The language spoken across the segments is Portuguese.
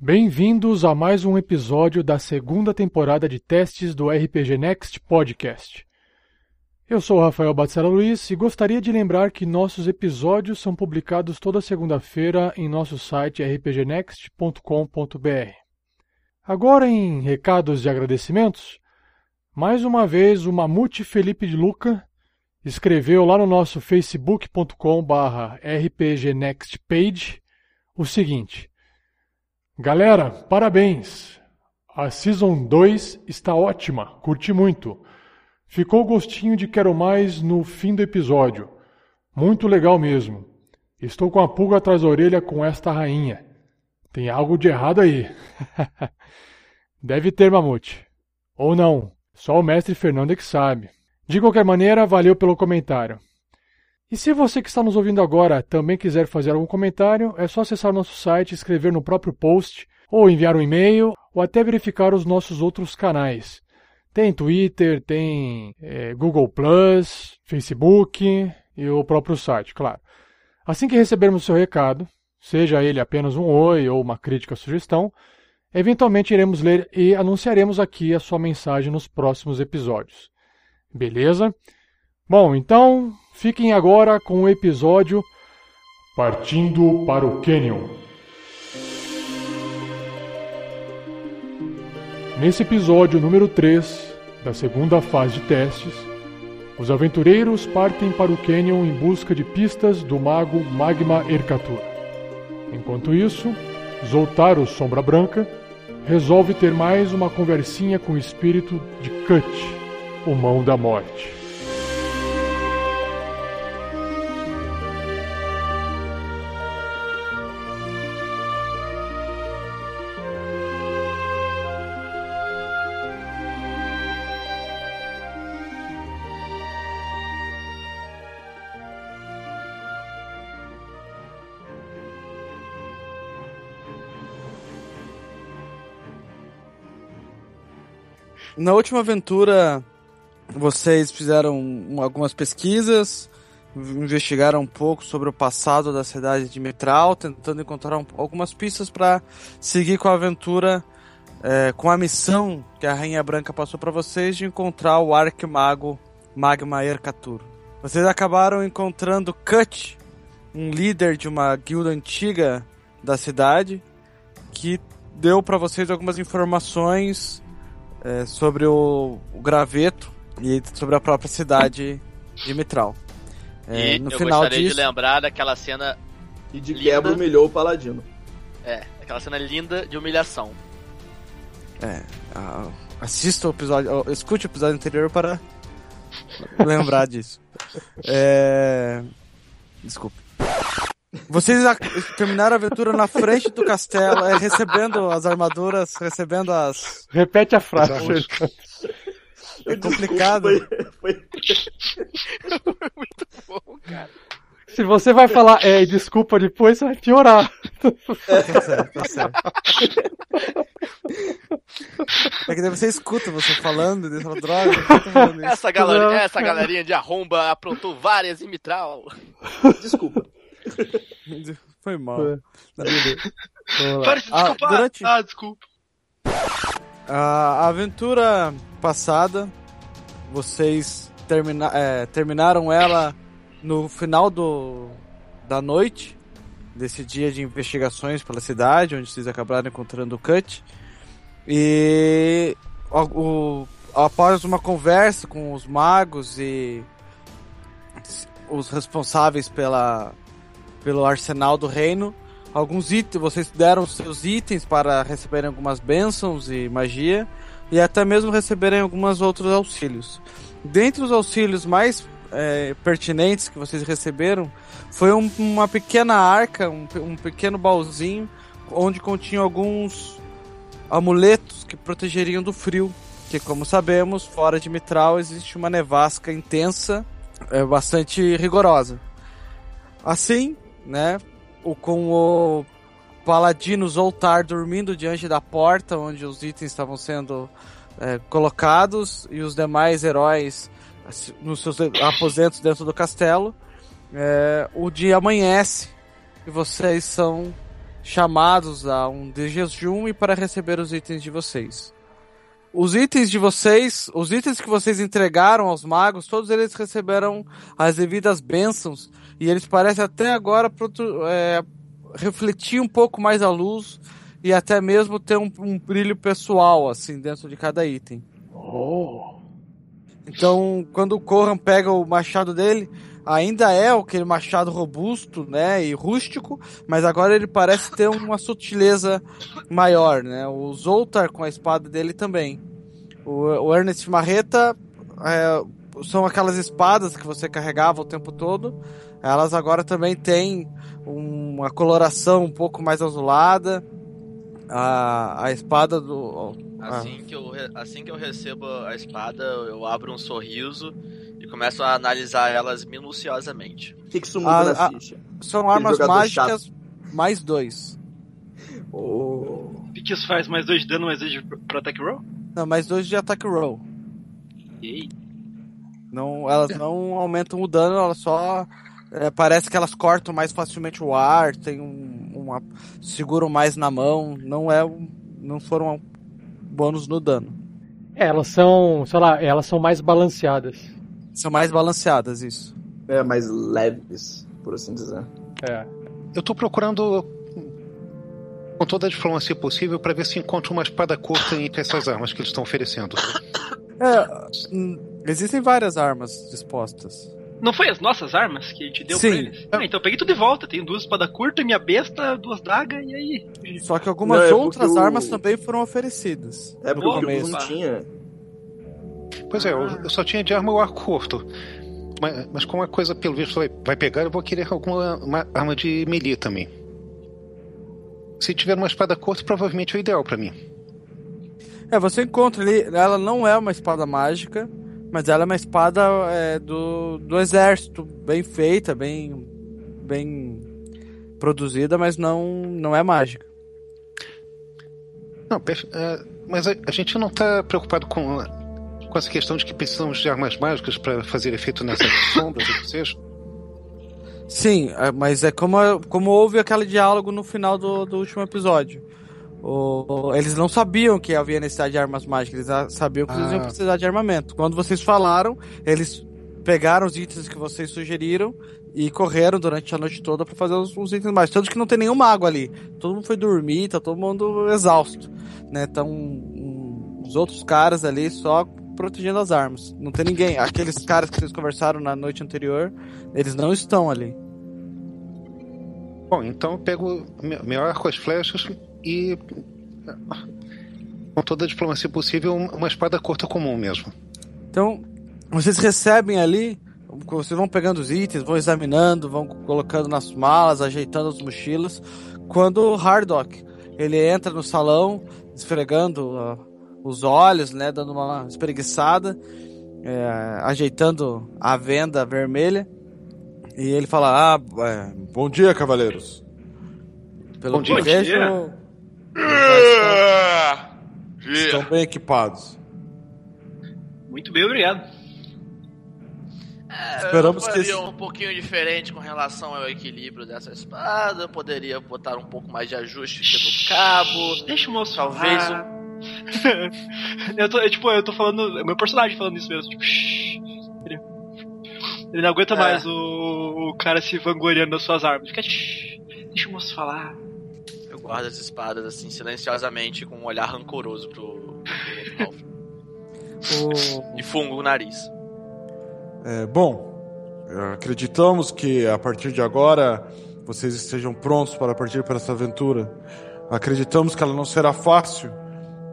Bem-vindos a mais um episódio da segunda temporada de testes do RPG Next Podcast. Eu sou o Rafael Batzela Luiz e gostaria de lembrar que nossos episódios são publicados toda segunda-feira em nosso site rpgnext.com.br. Agora em recados e agradecimentos, mais uma vez o Mamute Felipe de Luca escreveu lá no nosso facebook.com/rpgnextpage o seguinte: Galera, parabéns! A Season 2 está ótima, curti muito. Ficou gostinho de quero mais no fim do episódio. Muito legal mesmo. Estou com a pulga atrás da orelha com esta rainha. Tem algo de errado aí. Deve ter, Mamute. Ou não, só o mestre Fernando é que sabe. De qualquer maneira, valeu pelo comentário. E se você que está nos ouvindo agora também quiser fazer algum comentário, é só acessar nosso site, escrever no próprio post, ou enviar um e-mail, ou até verificar os nossos outros canais. Tem Twitter, tem é, Google Facebook e o próprio site, claro. Assim que recebermos o seu recado, seja ele apenas um oi ou uma crítica ou sugestão, eventualmente iremos ler e anunciaremos aqui a sua mensagem nos próximos episódios. Beleza? Bom, então fiquem agora com o episódio Partindo para o Canyon. Nesse episódio número 3 da segunda fase de testes, os aventureiros partem para o Canyon em busca de pistas do mago Magma Ercatur. Enquanto isso, Zoltaro Sombra Branca resolve ter mais uma conversinha com o espírito de Cut, o Mão da Morte. Na última aventura, vocês fizeram algumas pesquisas, investigaram um pouco sobre o passado da cidade de Mitral, tentando encontrar um, algumas pistas para seguir com a aventura, é, com a missão que a Rainha Branca passou para vocês de encontrar o Arquimago Magma Ercatur. Vocês acabaram encontrando Cut, um líder de uma guilda antiga da cidade, que deu para vocês algumas informações é, sobre o, o, graveto e sobre a própria cidade de Mitral. É, e no eu final gostaria disso... de lembrar daquela cena e de quebra humilhou o paladino. É, aquela cena linda de humilhação. É, assista o episódio, escute o episódio anterior para lembrar disso. É... Desculpe. Vocês terminaram a aventura na frente do castelo, é, recebendo as armaduras, recebendo as. Repete a frase. É complicado. Foi, foi... Muito bom, cara. Se você vai falar é, desculpa depois, vai piorar. É, tá certo, tá certo. É que daí você escuta você falando, fala, droga, essa, galerinha, essa galerinha de arromba aprontou várias em Mitral. Desculpa. Foi mal. Pare de desculpar. Ah, durante... ah, desculpa. A aventura passada, vocês termina... É, terminaram ela no final do... da noite, desse dia de investigações pela cidade, onde vocês acabaram encontrando o Cut. E o, o, após uma conversa com os magos e os responsáveis pela pelo arsenal do reino. Alguns itens, vocês deram seus itens para receberem algumas bênçãos e magia e até mesmo receberem alguns outros auxílios. Dentre os auxílios mais é, pertinentes que vocês receberam foi um, uma pequena arca, um, um pequeno baúzinho onde continha alguns amuletos que protegeriam do frio. Que, como sabemos, fora de Mitral existe uma nevasca intensa, é, bastante rigorosa. Assim, né? O, com o Paladino Zoltar dormindo diante da porta onde os itens estavam sendo é, colocados e os demais heróis nos seus aposentos dentro do castelo. É, o dia amanhece e vocês são chamados a um jejum e para receber os itens de vocês. Os itens de vocês, os itens que vocês entregaram aos magos, todos eles receberam as devidas bênçãos e eles parecem até agora é, refletir um pouco mais a luz e até mesmo ter um, um brilho pessoal assim dentro de cada item. Oh. Então, quando o Corran pega o machado dele, ainda é aquele machado robusto, né, e rústico, mas agora ele parece ter uma sutileza maior, né? O Zoltar com a espada dele também. O, o Ernest Marreta é, são aquelas espadas que você carregava o tempo todo. Elas agora também têm uma coloração um pouco mais azulada. A, a espada do. Assim, que eu, assim que eu recebo a espada, eu abro um sorriso e começo a analisar elas minuciosamente. O que, que isso muda a, na ficha? São armas mágicas chato. mais dois. Oh. O que isso faz? Mais dois de dano, mais dois de pro attack roll? Não, mais dois de attack roll. E Não, elas não aumentam o dano, elas só é, parece que elas cortam mais facilmente o ar, tem um, uma seguram mais na mão, não é não foram bônus no dano. É, elas são, sei lá, elas são mais balanceadas. São mais balanceadas, isso. É, mais leves, por assim dizer. É. Eu tô procurando com toda a diplomacia possível para ver se encontro uma espada curta entre essas armas que eles estão oferecendo. É, hum, existem várias armas dispostas. Não foi as nossas armas que a gente deu Sim. pra eles? Ah, então eu peguei tudo de volta. Tenho duas espadas curtas, minha besta, duas dagas, e aí? Só que algumas Não, é outras o- armas também foram oferecidas. É porque começo. não tinha. Pois é, eu, eu só tinha de arma o arco curto. Mas, mas como a coisa, pelo visto, vai, vai pegar, eu vou querer alguma uma arma de melee também. Se tiver uma espada curta, provavelmente é o ideal para mim. É, você encontra ali, ela não é uma espada mágica, mas ela é uma espada é, do, do exército, bem feita, bem, bem produzida, mas não, não é mágica. Não, é, mas a, a gente não tá preocupado com, com essa questão de que precisamos de armas mágicas para fazer efeito nessas sombras, ou seja. Sim, é, mas é como, como houve aquele diálogo no final do, do último episódio. O- eles não sabiam que havia necessidade de armas mágicas, eles sabiam que eles Ah. iam precisar de armamento. Quando vocês falaram, eles pegaram os itens que vocês sugeriram e correram durante a noite toda para fazer os, os itens mágicos. Tanto que não tem nenhum mago ali. Todo mundo foi dormir, tá todo mundo exausto. Né? Então, um- os outros caras ali só protegendo as armas. Não tem ninguém. Aqueles caras que vocês conversaram na noite anterior, eles não estão ali. Bom, então eu pego me- meu arco, as flechas e. Com toda a diplomacia possível, um- uma espada curta comum mesmo. Então, vocês recebem ali, vocês vão pegando os itens, vão examinando, vão colocando nas malas, ajeitando as mochilas. Quando o Hardock, ele entra no salão, esfregando ah, os olhos, né, dando uma espreguiçada, é, ajeitando a venda vermelha. E ele fala, ah, é, Bom dia, cavaleiros. pelo Bom que dia. vejo, Estão bem equipados. Muito bem, obrigado. Esperamos eu que faria esse- um pouquinho diferente com relação ao equilíbrio dessa espada. Eu poderia botar um pouco mais de ajuste aqui no cabo. Deixa o moço Talvez falar. eu tô, eu, tipo, eu tô falando. é Meu personagem falando isso mesmo. Tipo. Ele, ele não aguenta É. mais o, o cara se vangloriando das suas armas. Fica. Deixa o moço falar. Eu guardo as espadas assim, silenciosamente, com um olhar rancoroso pro, pro o, E fungo o nariz. É, bom, acreditamos que a partir de agora vocês estejam prontos para partir para essa aventura. Acreditamos que ela não será fácil,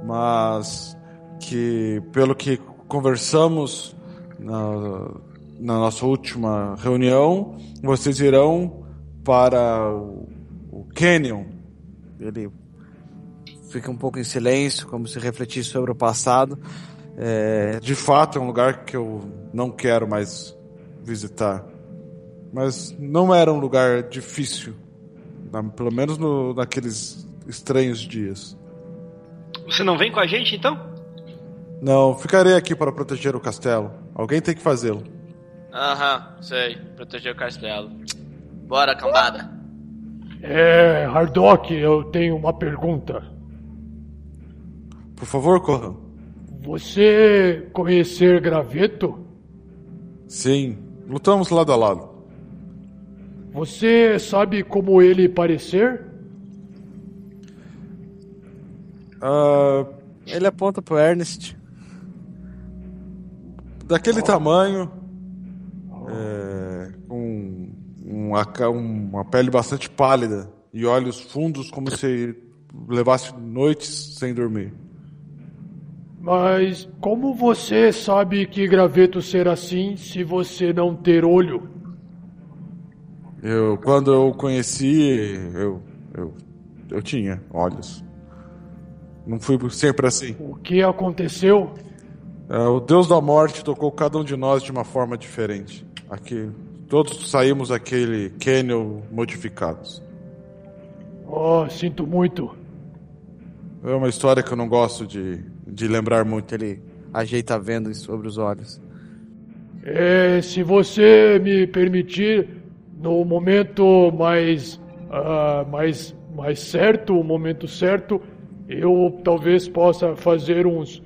mas que pelo que conversamos na, na nossa última reunião, vocês irão para o, o Canyon. Ele fica um pouco em silêncio, como se refletisse sobre o passado. É, De fato, é um lugar que eu não quero mais visitar. Mas não era um lugar difícil, pelo menos no, naqueles estranhos dias. Você não vem com a gente então? Não, ficarei aqui para proteger o castelo. Alguém tem que fazê-lo. Aham, sei. Proteger o castelo. Bora, cambada. É, Hardock, eu tenho uma pergunta. Por favor, Corran. Você conhecer Graveto? Sim, lutamos lado a lado. Você sabe como ele parecer? Ah, Ele aponta pro Ernest. daquele tamanho, é, com uma, uma pele bastante pálida e olhos fundos, como se levasse noites sem dormir. Mas como você sabe que Graveto ser assim se você não ter olho? Eu, quando eu conheci, eu, eu, eu tinha olhos. Não fui sempre assim. O que aconteceu? É, o Deus da Morte tocou cada um de nós de uma forma diferente. Aqui, todos saímos daquele Canyon modificados. Oh, sinto muito. É uma história que eu não gosto de, de lembrar muito. Ele ajeita a venda sobre os olhos. É, se você me permitir, no momento mais, ah, mais, mais certo, o momento certo, eu talvez possa fazer uns,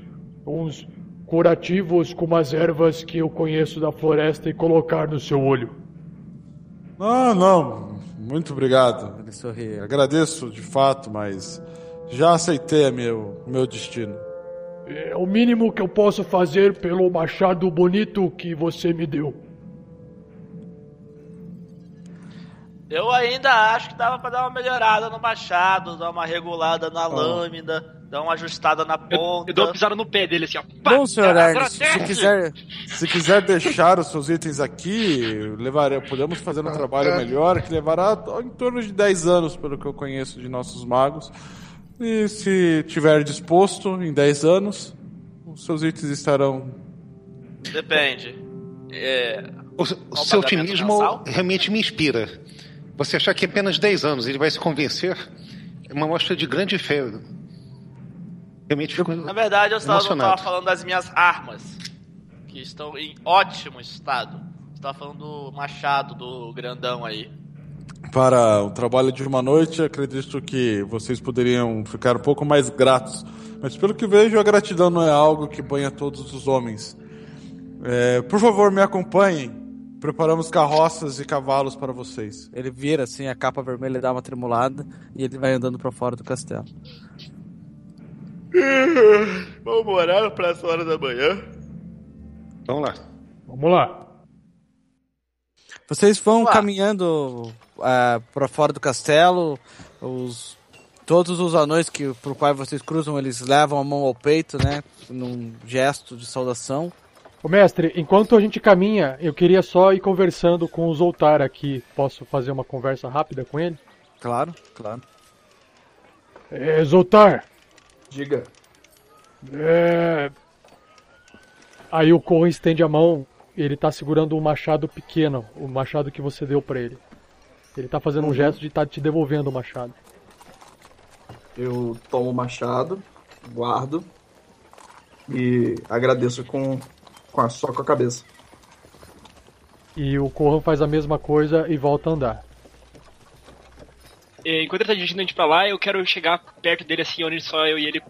uns curativos com umas ervas que eu conheço da floresta e colocar no seu olho. Não, não. Muito obrigado. Ele sorri. Agradeço de fato, mas já aceitei meu, o meu destino. É o mínimo que eu posso fazer pelo machado bonito que você me deu. Eu ainda acho que dava pra dar uma melhorada no machado, dar uma regulada na lâmina, dar uma ajustada na Eu, ponta. eu dou uma pisada no pé dele assim, ó. Bom, senhor Ernest, se quiser. Se quiser deixar os seus itens aqui, levarei, podemos fazer um trabalho melhor que levará em torno de 10 anos, pelo que eu conheço de nossos magos. E se tiver disposto, em 10 anos, os seus itens estarão. Depende. É, O, o seu otimismo mensal? realmente me inspira. Você achar que em apenas 10 anos ele vai se convencer é uma mostra de grande fé. Realmente fico na verdade, eu só não emocionado. tava falando das minhas armas, que estão em ótimo estado. Você tava falando do machado do grandão aí. Para o trabalho de uma noite, acredito que vocês poderiam ficar um pouco mais gratos. Mas pelo que vejo, a gratidão não é algo que banha todos os homens. É, por favor, me acompanhem. Preparamos carroças e cavalos para vocês. Ele vira assim, a capa vermelha dá uma tremulada e ele vai andando pra fora do castelo. Vamos morar para essa hora da manhã. Vamos lá. Vamos lá. Vocês vão Vamos caminhando ah, pra fora do castelo. Os todos os anões que por quais vocês cruzam, eles levam a mão ao peito, né, num gesto de saudação. Ô mestre, enquanto a gente caminha, eu queria só ir conversando com o Zoltar aqui. Posso fazer uma conversa rápida com ele? Claro, claro. É, Zoltar, Diga. é... Aí o Corrin estende a mão, ele tá segurando um machado pequeno, o machado que você deu pra ele. Ele tá fazendo um gesto de estar te devolvendo o machado. Eu tomo o machado, guardo e agradeço com, com a, só com a cabeça. E o Corran faz a mesma coisa e volta a andar. É, enquanto ele tá dirigindo a gente pra lá, eu quero chegar perto dele assim, onde só eu e ele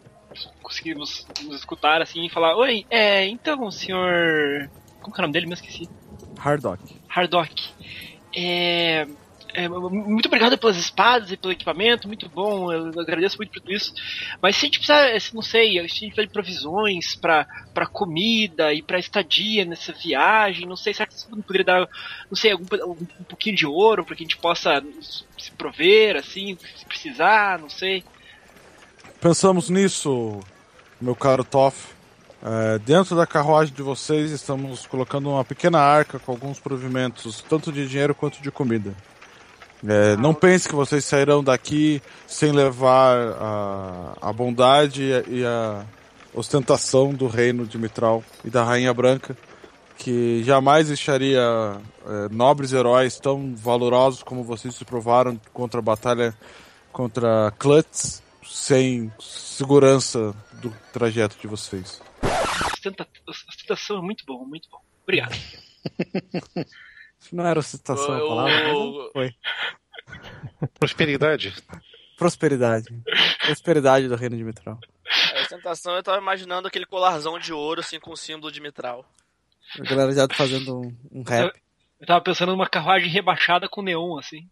conseguimos nos escutar assim e falar: Oi, é, então, senhor. Como que é o nome dele? Me esqueci. Hardock. Hardock. É, é, muito obrigado pelas espadas e pelo equipamento, muito bom, eu agradeço muito por tudo isso. Mas se a gente precisar, se- não sei, se a gente precisar de provisões pra comida e pra estadia nessa viagem, não sei, será que você poderia dar, não sei, algum, um, pouquinho de ouro pra que a gente possa se prover, assim, se precisar, não sei. Pensamos nisso, meu caro Toff. É, dentro da carruagem de vocês estamos colocando uma pequena arca com alguns provimentos, tanto de dinheiro quanto de comida. É, não pense que vocês sairão daqui sem levar a, a bondade e a, e a ostentação do reino de Mitral e da Rainha Branca, que jamais deixaria é, nobres heróis tão valorosos como vocês se provaram contra a batalha contra Klutz sem segurança do trajeto de vocês. Ostenta- Ostentação é muito bom, muito bom. Obrigado. Não era ostentação a Eu- palavra, eu- foi. Prosperidade. Prosperidade. Prosperidade do reino de Mitral. A ostentação eu tava imaginando aquele colarzão de ouro, assim, com o símbolo de Mitral. A galera já tá fazendo um, um rap. Eu tava pensando numa carruagem rebaixada com neon, assim.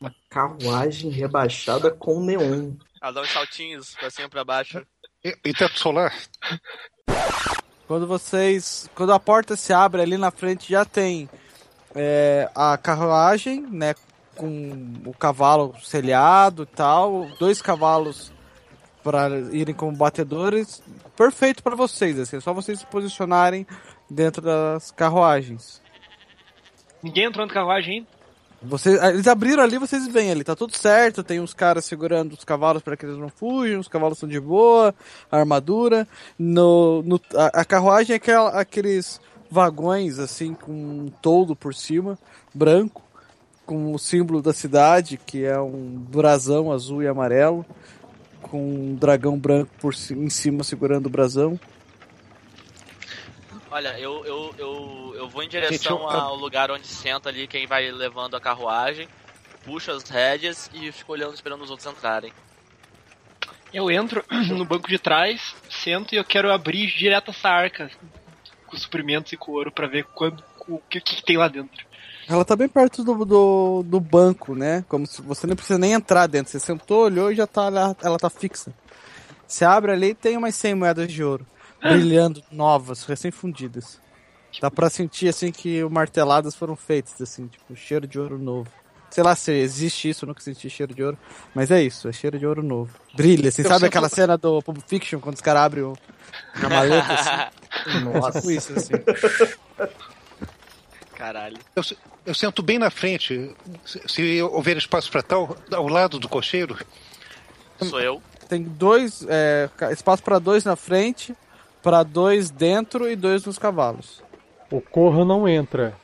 Uma carruagem rebaixada com neon. Ela dá uns saltinhos pra cima e pra baixo. E, e teto solar? Quando vocês. Quando a porta se abre ali na frente já tem é, a carruagem, né? Com o cavalo selhado e tal. Dois cavalos para irem como batedores. Perfeito para vocês, assim. É só vocês se posicionarem dentro das carruagens. Ninguém entrou na carruagem ainda. Vocês, eles abriram ali, vocês veem ali, tá tudo certo, tem uns caras segurando os cavalos para que eles não fujam, os cavalos são de boa, a armadura. No, no, a, a carruagem é aquela, aqueles vagões, assim, com um toldo por cima, branco, com o símbolo da cidade, que é um brasão azul e amarelo, com um dragão branco por, em cima segurando o brasão. Olha, eu, eu, eu, eu vou em direção Gente, eu- ao lugar onde senta ali quem vai levando a carruagem, puxo as rédeas e fico olhando esperando os outros entrarem. Eu entro no banco de trás, sento e eu quero abrir direto essa arca com suprimentos e com ouro pra ver quando, o que, o que tem lá dentro. Ela tá bem perto do, do, do banco, né? Como se você não precisa nem entrar dentro. Você sentou, olhou e já tá lá, ela tá fixa. Você abre ali e tem umas 100 moedas de ouro. Brilhando, novas, recém-fundidas. Dá pra sentir, assim, que marteladas foram feitas, assim, tipo, cheiro de ouro novo. Sei lá se existe isso, eu nunca senti cheiro de ouro. Mas é isso, é cheiro de ouro novo. Brilha, assim, Eu sabe sinto- aquela cena do Pulp Fiction, quando os caras abrem o... a maleta, assim? Nossa. Tipo isso, assim. Caralho. Eu, eu sento bem na frente. Se, se houver espaço para tal, ao lado do cocheiro. Sou eu. Tem dois, é, espaço pra dois na frente, pra dois dentro e dois nos cavalos. O Corra não entra.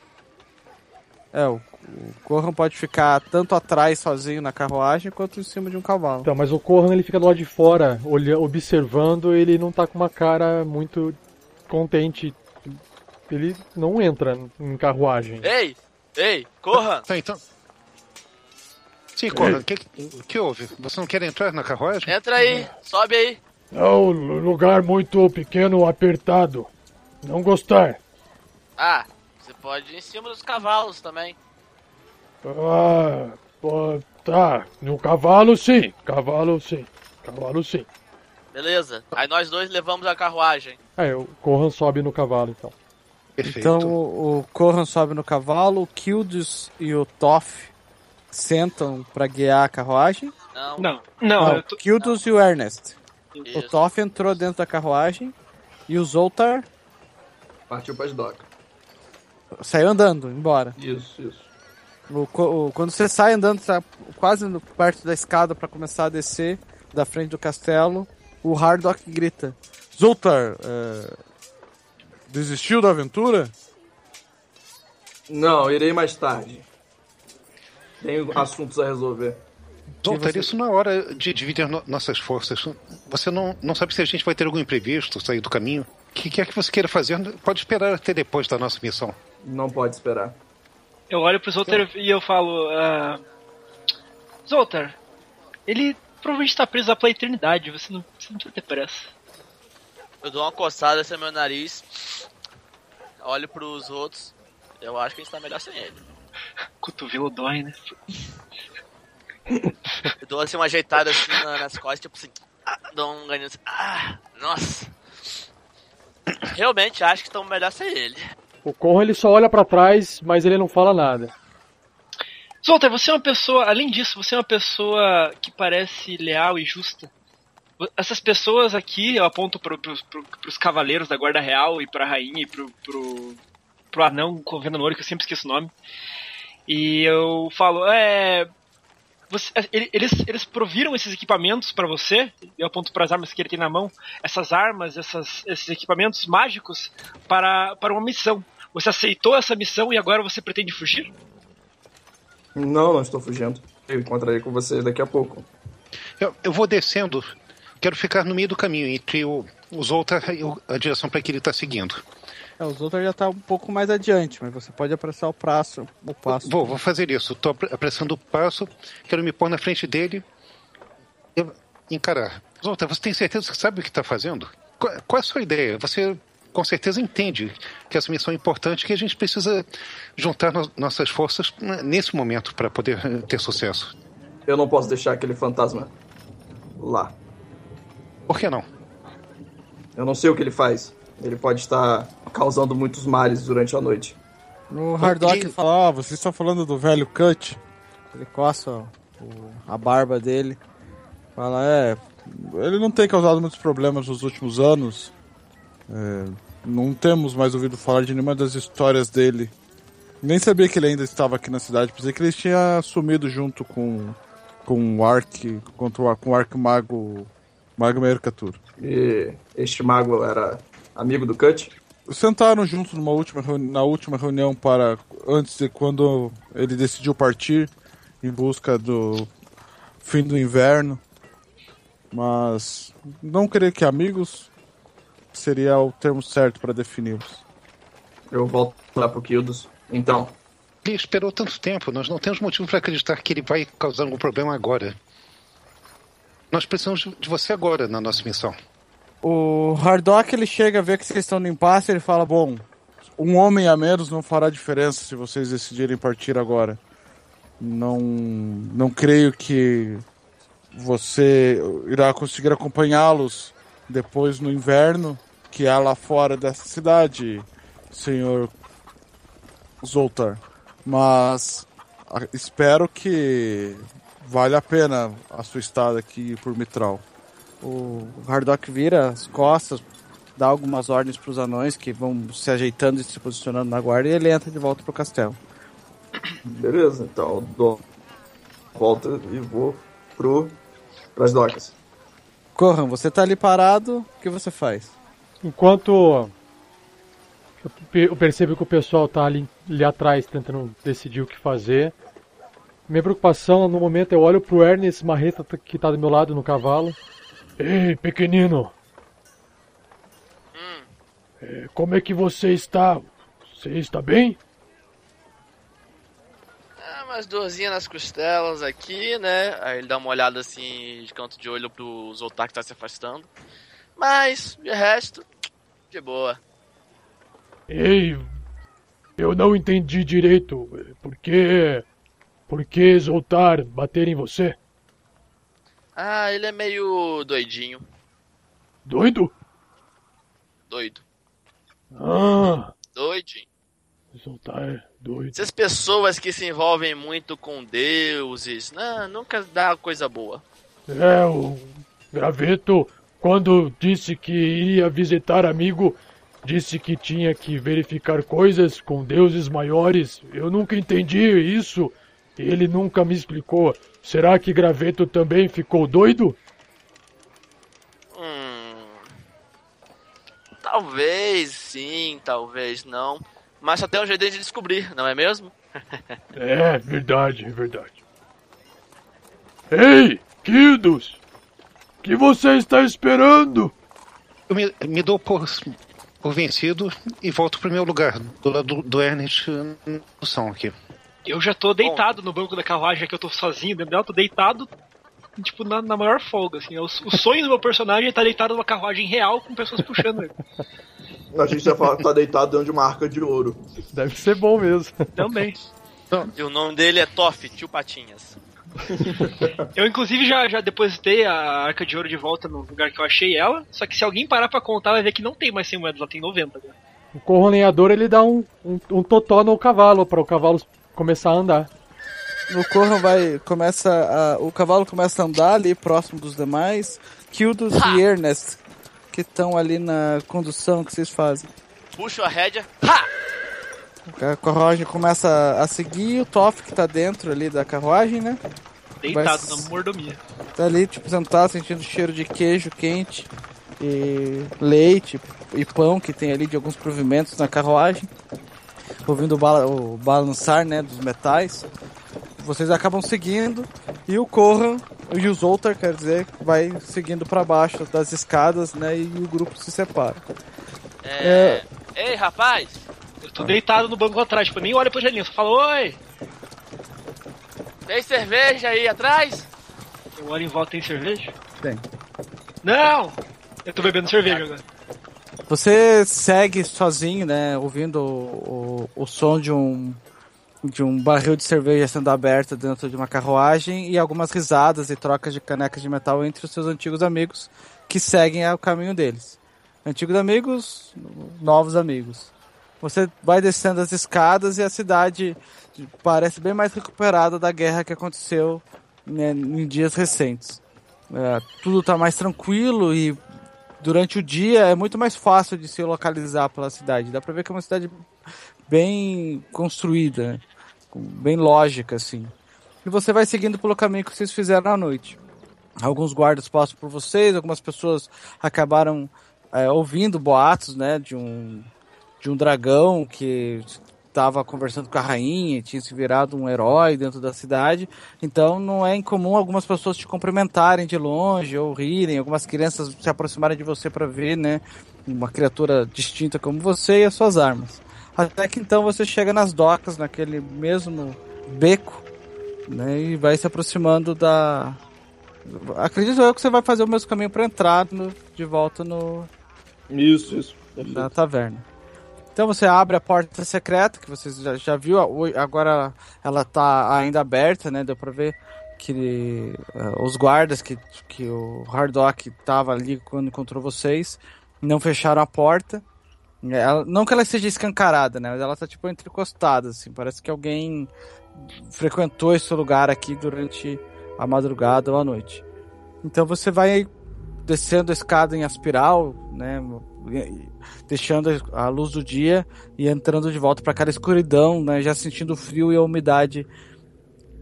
É, o, o Corran pode ficar tanto atrás sozinho na carruagem quanto em cima de um cavalo. Então, mas o Corran ele fica do lado de fora, olha, observando, ele não tá com uma cara muito contente. Ele não entra em carruagem. Ei! Ei! Corra! Tá, então. Sim, Corra, o que, o que houve? Você não quer entrar na carruagem? Entra aí! Sobe aí! É um lugar muito pequeno, apertado. Não gostar. Ah, você pode ir em cima dos cavalos também. Ah, pô, tá. No cavalo, sim. Cavalo, sim. Cavalo, sim. Beleza. Aí nós dois levamos a carruagem. É, o Corran sobe no cavalo então. Perfeito. Então o, o Corran sobe no cavalo, o Kildus e o Toff sentam pra guiar a carruagem. Não. Não, não, Não, tô... o Kildus e o Ernest. O Isso. Toff entrou dentro da carruagem e o Zoltar Partiu pra dock. saiu andando, embora. Isso, isso. O o- quando você sai andando, tá quase no- perto da escada pra começar a descer da frente do castelo, o Hardock grita: Zoltar, é, desistiu da aventura? Não, irei mais tarde. Tenho assuntos a resolver. Voltar isso na hora de dividir no- nossas forças. Você não, não sabe se a gente vai ter algum imprevisto, sair do caminho. O que quer que você queira fazer, pode esperar até depois da nossa missão. Não pode esperar. Eu olho pro Zoltar e eu falo. ah, Zoltar, ele provavelmente tá preso lá pela eternidade, você não, você não precisa ter pressa. Eu dou uma coçada no meu nariz. Olho pros outros. Eu acho que a gente tá melhor sem ele. Cotovelo dói, né? Eu dou assim uma ajeitada assim na- nas costas, tipo assim. Ah, dou um ganho assim. Ah, nossa. Realmente acho que estamos melhor sem ele. O Corran ele só olha pra trás, mas ele não fala nada. Zoltar, você é uma pessoa, além disso, você é uma pessoa que parece leal e justa. Essas pessoas aqui, eu aponto pro, pro, pro, pros cavaleiros da Guarda Real e pra rainha e pro, pro, pro anão com o Venonoro, que eu sempre esqueço o nome. E eu falo, é. Você, ele- eles, eles proviram esses equipamentos pra você, eu aponto para as armas que ele tem na mão, essas armas, essas, esses equipamentos mágicos para, para uma missão. Você aceitou essa missão e agora você pretende fugir? Não, não estou fugindo. Eu encontrarei com você daqui a pouco. Eu, eu vou descendo, quero ficar no meio do caminho entre o, os outros e a direção para que ele está seguindo. É, os outros já tá um pouco mais adiante, mas você pode apressar o passo. O passo. Vou, vou fazer isso. Apre- apressando o passo, quero me pôr na frente dele e encarar. Zolta, você tem certeza que sabe o que está fazendo? Qual, qual é a sua ideia? Você com certeza entende que essa missão é importante, que a gente precisa juntar no- nossas forças nesse momento para poder eh, ter sucesso. Eu não posso deixar aquele fantasma lá. Por que não? Eu não sei o que ele faz. Ele pode estar causando muitos males durante a noite. O Hardock E- fala, Ah, vocês estão falando do velho Cut? ele coça a barba dele. Fala, é. Ele não tem causado muitos problemas nos últimos anos. É, não temos mais ouvido falar de nenhuma das histórias dele. Nem sabia que ele ainda estava aqui na cidade. Pensei que ele tinha sumido junto com, com o Ark. Contra o, com o Ark Mago. Mago Mercatur. E este mago era amigo do Cut. Sentaram juntos numa última reuni- na última reunião para. Antes de quando ele decidiu partir em busca do fim do inverno. Mas não creio que amigos seria o termo certo para defini-los. Eu volto lá pro Kildos. Então, Ele esperou tanto tempo, nós não temos motivo para acreditar que ele vai causar algum problema agora. Nós precisamos de você agora na nossa missão. O Hardock ele chega a ver que vocês estão no impasse ele fala, bom, Um homem a menos não fará diferença se vocês decidirem partir agora. Não, não creio que você irá conseguir acompanhá-los depois no inverno, que há lá fora dessa cidade, senhor Zoltar. Mas espero que vale a pena a sua estada aqui por Mitral. O Hardock vira as costas, dá algumas ordens para os anões que vão se ajeitando e se posicionando na guarda e ele entra de volta pro castelo. beleza. Então dou volta e vou pro pras docas. Corran, você tá ali parado, o que você faz? Enquanto eu pe- eu percebo que o pessoal tá ali, ali atrás tentando decidir o que fazer. Minha preocupação no momento eu olho pro Ernest Marreta t- que tá do meu lado no cavalo. Ei, pequenino! É, como é que você está? Você está bem? Ah, umas dorzinhas nas costelas aqui, né? Aí ele dá uma olhada assim de canto de olho pro Zoltar que tá se afastando. Mas, de resto, de boa. Ei, eu não entendi direito. Por que. Por que Zoltar bater em você? Ah, ele é meio doidinho. Doido? Doido. Ah, Doidinho. Zoltar é doido. Essas pessoas que se envolvem muito com deuses, não, nunca dá coisa boa. É, o Graveto, quando disse que iria visitar amigo, disse que tinha que verificar coisas com deuses maiores. Eu nunca entendi isso. Ele nunca me explicou. Será que Graveto também ficou doido? Hum. Talvez sim, talvez não. Mas só tem um jeito de descobrir, não é mesmo? É, verdade, é verdade. Ei, Kildos! que você está esperando? Eu me, me dou por, por vencido e volto pro meu lugar, do lado do, do Ernest no som aqui. Eu já tô deitado no banco da carruagem, já que eu tô sozinho dentro dela, tô deitado, tipo, na, na maior folga, assim. O, o sonho do meu personagem é estar deitado numa carruagem real com pessoas puxando ele. A gente já fala que tá deitado dentro de uma arca de ouro. Deve ser bom mesmo. Também. E o nome dele é Toff, tio Patinhas. Eu, inclusive, já, já depositei a Arca de Ouro de volta no lugar que eu achei ela. Só que se alguém parar pra contar, vai ver que não tem mais 100 moedas, lá tem 90. Né? O corroneador ele dá um, um, um totó no cavalo para o cavalo começar a andar. O Corran vai. começa a, O cavalo começa a andar ali próximo dos demais. Kildos e Ernest, que estão ali na condução que vocês fazem. Puxo a rédea. Ha! A carruagem começa a seguir o Toff que tá dentro ali da carruagem, né? Deitado Vai- na mordomia. Tá ali, tipo, sentado, sentindo o cheiro de queijo quente e leite e pão que tem ali de alguns provimentos na carruagem. Ouvindo o, bala- o balançar, né, dos metais. Vocês acabam seguindo e o Corran e o Zoltar, quer dizer, vai seguindo para baixo das escadas, né, e o grupo se separa. É, Ei, rapaz! Eu tô deitado no banco atrás, tipo, nem olho pra janelinha, só falo oi. Tem cerveja aí atrás? Eu olho em volta, tem cerveja? Tem. Não! Eu tô bebendo cerveja agora. Você segue sozinho, né? Ouvindo o, o, o som de um de um barril de cerveja sendo aberto dentro de uma carruagem e algumas risadas e trocas de canecas de metal entre os seus antigos amigos que seguem o caminho deles. Antigos amigos, novos amigos. Você vai descendo as escadas e a cidade parece bem mais recuperada da guerra que aconteceu né, em dias recentes. É, tudo está mais tranquilo e durante o dia é muito mais fácil de se localizar pela cidade. Dá pra ver que é uma cidade bem construída, né? bem lógica, assim. E você vai seguindo pelo caminho que vocês fizeram à noite. Alguns guardas passam por vocês, algumas pessoas acabaram é, ouvindo boatos, né, de um, de um dragão que estava conversando com a rainha e tinha se virado um herói dentro da cidade. Então não é incomum algumas pessoas te cumprimentarem de longe ou rirem, algumas crianças se aproximarem de você para ver, né, uma criatura distinta como você e as suas armas. Até que então você chega nas docas, naquele mesmo beco, né, e vai se aproximando da. Acredito eu que você vai fazer o mesmo caminho para entrar no, de volta no. Isso, isso. Na taverna. Então você abre a porta secreta, que você já, já viu, agora ela está ainda aberta, né? Deu pra ver que uh, os guardas que, que o Hardock estava ali quando encontrou vocês não fecharam a porta. Ela, não que ela seja escancarada, né? Mas ela tá tipo entrecostada, assim. Parece que alguém frequentou esse lugar aqui durante a madrugada ou a noite. Então você vai descendo a escada em espiral, né? Deixando a luz do dia e entrando de volta para aquela escuridão, né? Já sentindo o frio e a umidade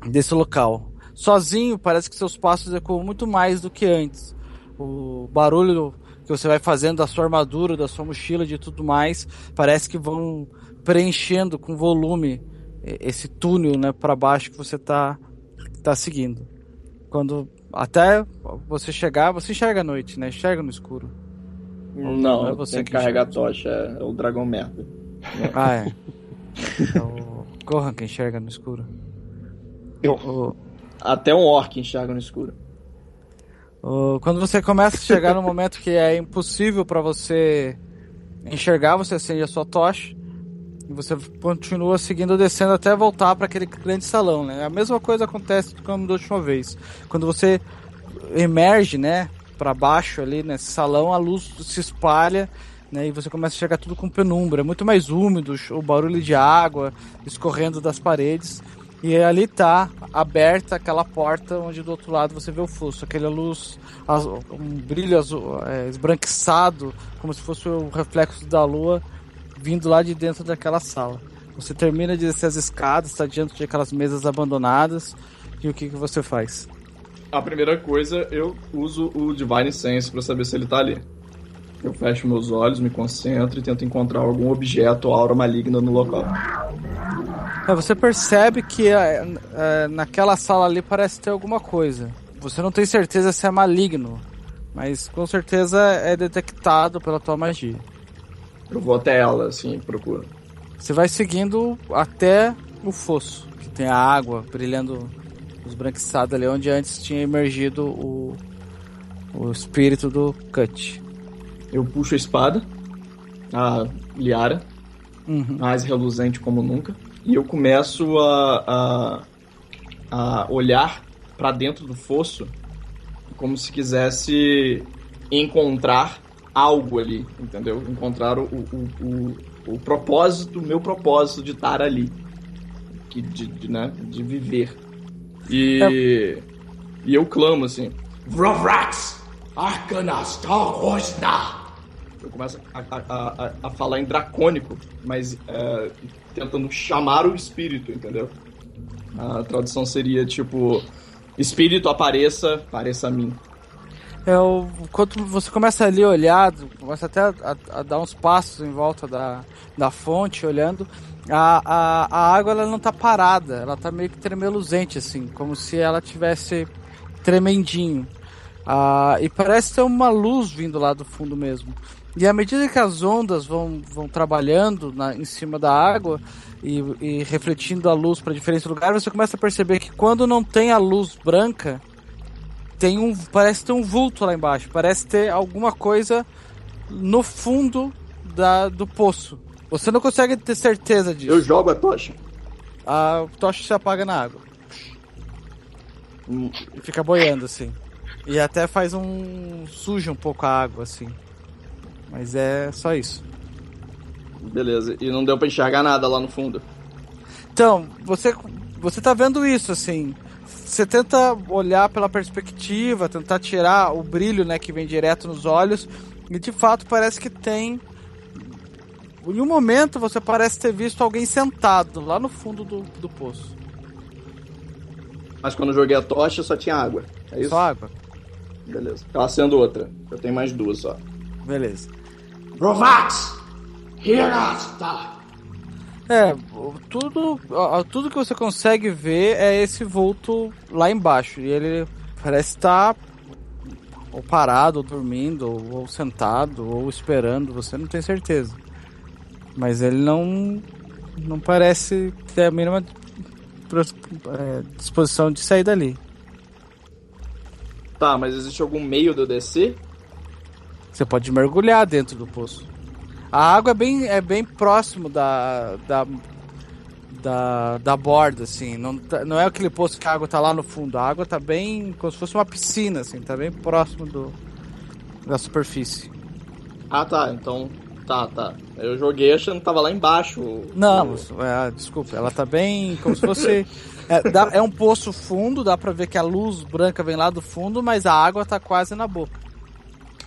desse local. Sozinho, parece que seus passos ecoam muito mais do que antes. O barulho que você vai fazendo da sua armadura, da sua mochila, de tudo mais, parece que vão preenchendo com volume esse túnel, né, para baixo que você tá tá seguindo. Quando até você chegar, você enxerga à noite, né? Enxerga no escuro. Não, não é você tem que, que carregar a tocha, é o dragão merda. Ah, é. é o Gohan que enxerga no escuro. Eu. O... Até um orc enxerga no escuro. Quando você começa a chegar no momento que é impossível para você enxergar, você acende a sua tocha e você continua seguindo descendo até voltar para aquele grande salão, né? A mesma coisa acontece como da última vez. Quando você emerge, né, para baixo ali nesse salão, a luz se espalha, né, e você começa a chegar tudo com penumbra, é muito mais úmido, o barulho de água escorrendo das paredes. E ali tá aberta aquela porta onde do outro lado você vê o fluxo, aquela luz, um brilho azul, é, esbranquiçado, como se fosse o reflexo da lua vindo lá de dentro daquela sala. Você termina de descer as escadas, está diante de aquelas mesas abandonadas, e o que, que você faz? A primeira coisa, eu uso o Divine Sense para saber se ele tá ali. Eu fecho meus olhos, me concentro e tento encontrar algum objeto ou aura maligna no local. É, você percebe que é, é, naquela sala ali parece ter alguma coisa. Você não tem certeza se é maligno, mas com certeza é detectado pela tua magia. Eu vou até ela, assim, procuro. Você vai seguindo até o fosso, que tem a água brilhando esbranquiçada ali, onde antes tinha emergido o, o espírito do Cut. Eu puxo a espada, a Liara, uhum. mais reluzente como nunca, e eu começo a, a, a olhar para dentro do fosso como se quisesse encontrar algo ali, entendeu? Encontrar o, o, o, o propósito, o meu propósito de estar ali, que, de, de, né, de viver. E, é. e eu clamo assim: Vrovrax! Arcanas Eu começo a, a, a, a, falar em dracônico, mas é, tentando chamar o espírito, entendeu? A tradução seria tipo: Espírito apareça, pareça a mim. É, o, quando você começa ali a olhar, começa até a, a, a, dar uns passos em volta da, da fonte, olhando, a, a, a água ela não está parada, ela está meio que tremeluzente, assim, como se ela tivesse tremendinho. Ah, e parece ter uma luz vindo lá do fundo mesmo. E à medida que as ondas vão, vão trabalhando na, em cima da água e, e refletindo a luz para diferentes lugares, você começa a perceber que quando não tem a luz branca, tem um parece ter um vulto lá embaixo, parece ter alguma coisa no fundo da, do poço. Você não consegue ter certeza disso. Eu jogo a tocha. A tocha se apaga na água. Hum, E fica boiando assim. E até faz um. suja um pouco a água assim. Mas é só isso. Beleza. E não deu pra enxergar nada lá no fundo. Então, você, você tá vendo isso, assim. Você tenta olhar pela perspectiva, tentar tirar o brilho, né, que vem direto nos olhos. E de fato parece que tem. Em um momento você parece ter visto alguém sentado lá no fundo do, do poço. Mas quando eu joguei a tocha só tinha água. É isso? Só água. Beleza. Tá sendo outra. Eu tenho mais duas só. Beleza. Rovax! Hear us, tá? É, tudo, tudo que você consegue ver é esse vulto lá embaixo. E ele parece estar ou parado, ou dormindo, ou, ou sentado, ou esperando, você não tem certeza. Mas ele não não parece ter a mínima é, disposição de sair dali. Tá, mas existe algum meio de eu descer? Você pode mergulhar dentro do poço. A água é bem, é bem próximo da, da, da, da borda, assim. Não, tá- não é aquele poço que a água tá lá no fundo. A água tá bem como se fosse uma piscina, assim. Tá bem próximo do, da superfície. Ah, tá. Então. Tá, tá. Eu joguei achando que tava lá embaixo. Não, é, desculpa. Ela tá bem como se fosse... É, dá- é um poço fundo, dá pra ver que a luz branca vem lá do fundo, mas a água tá quase na boca.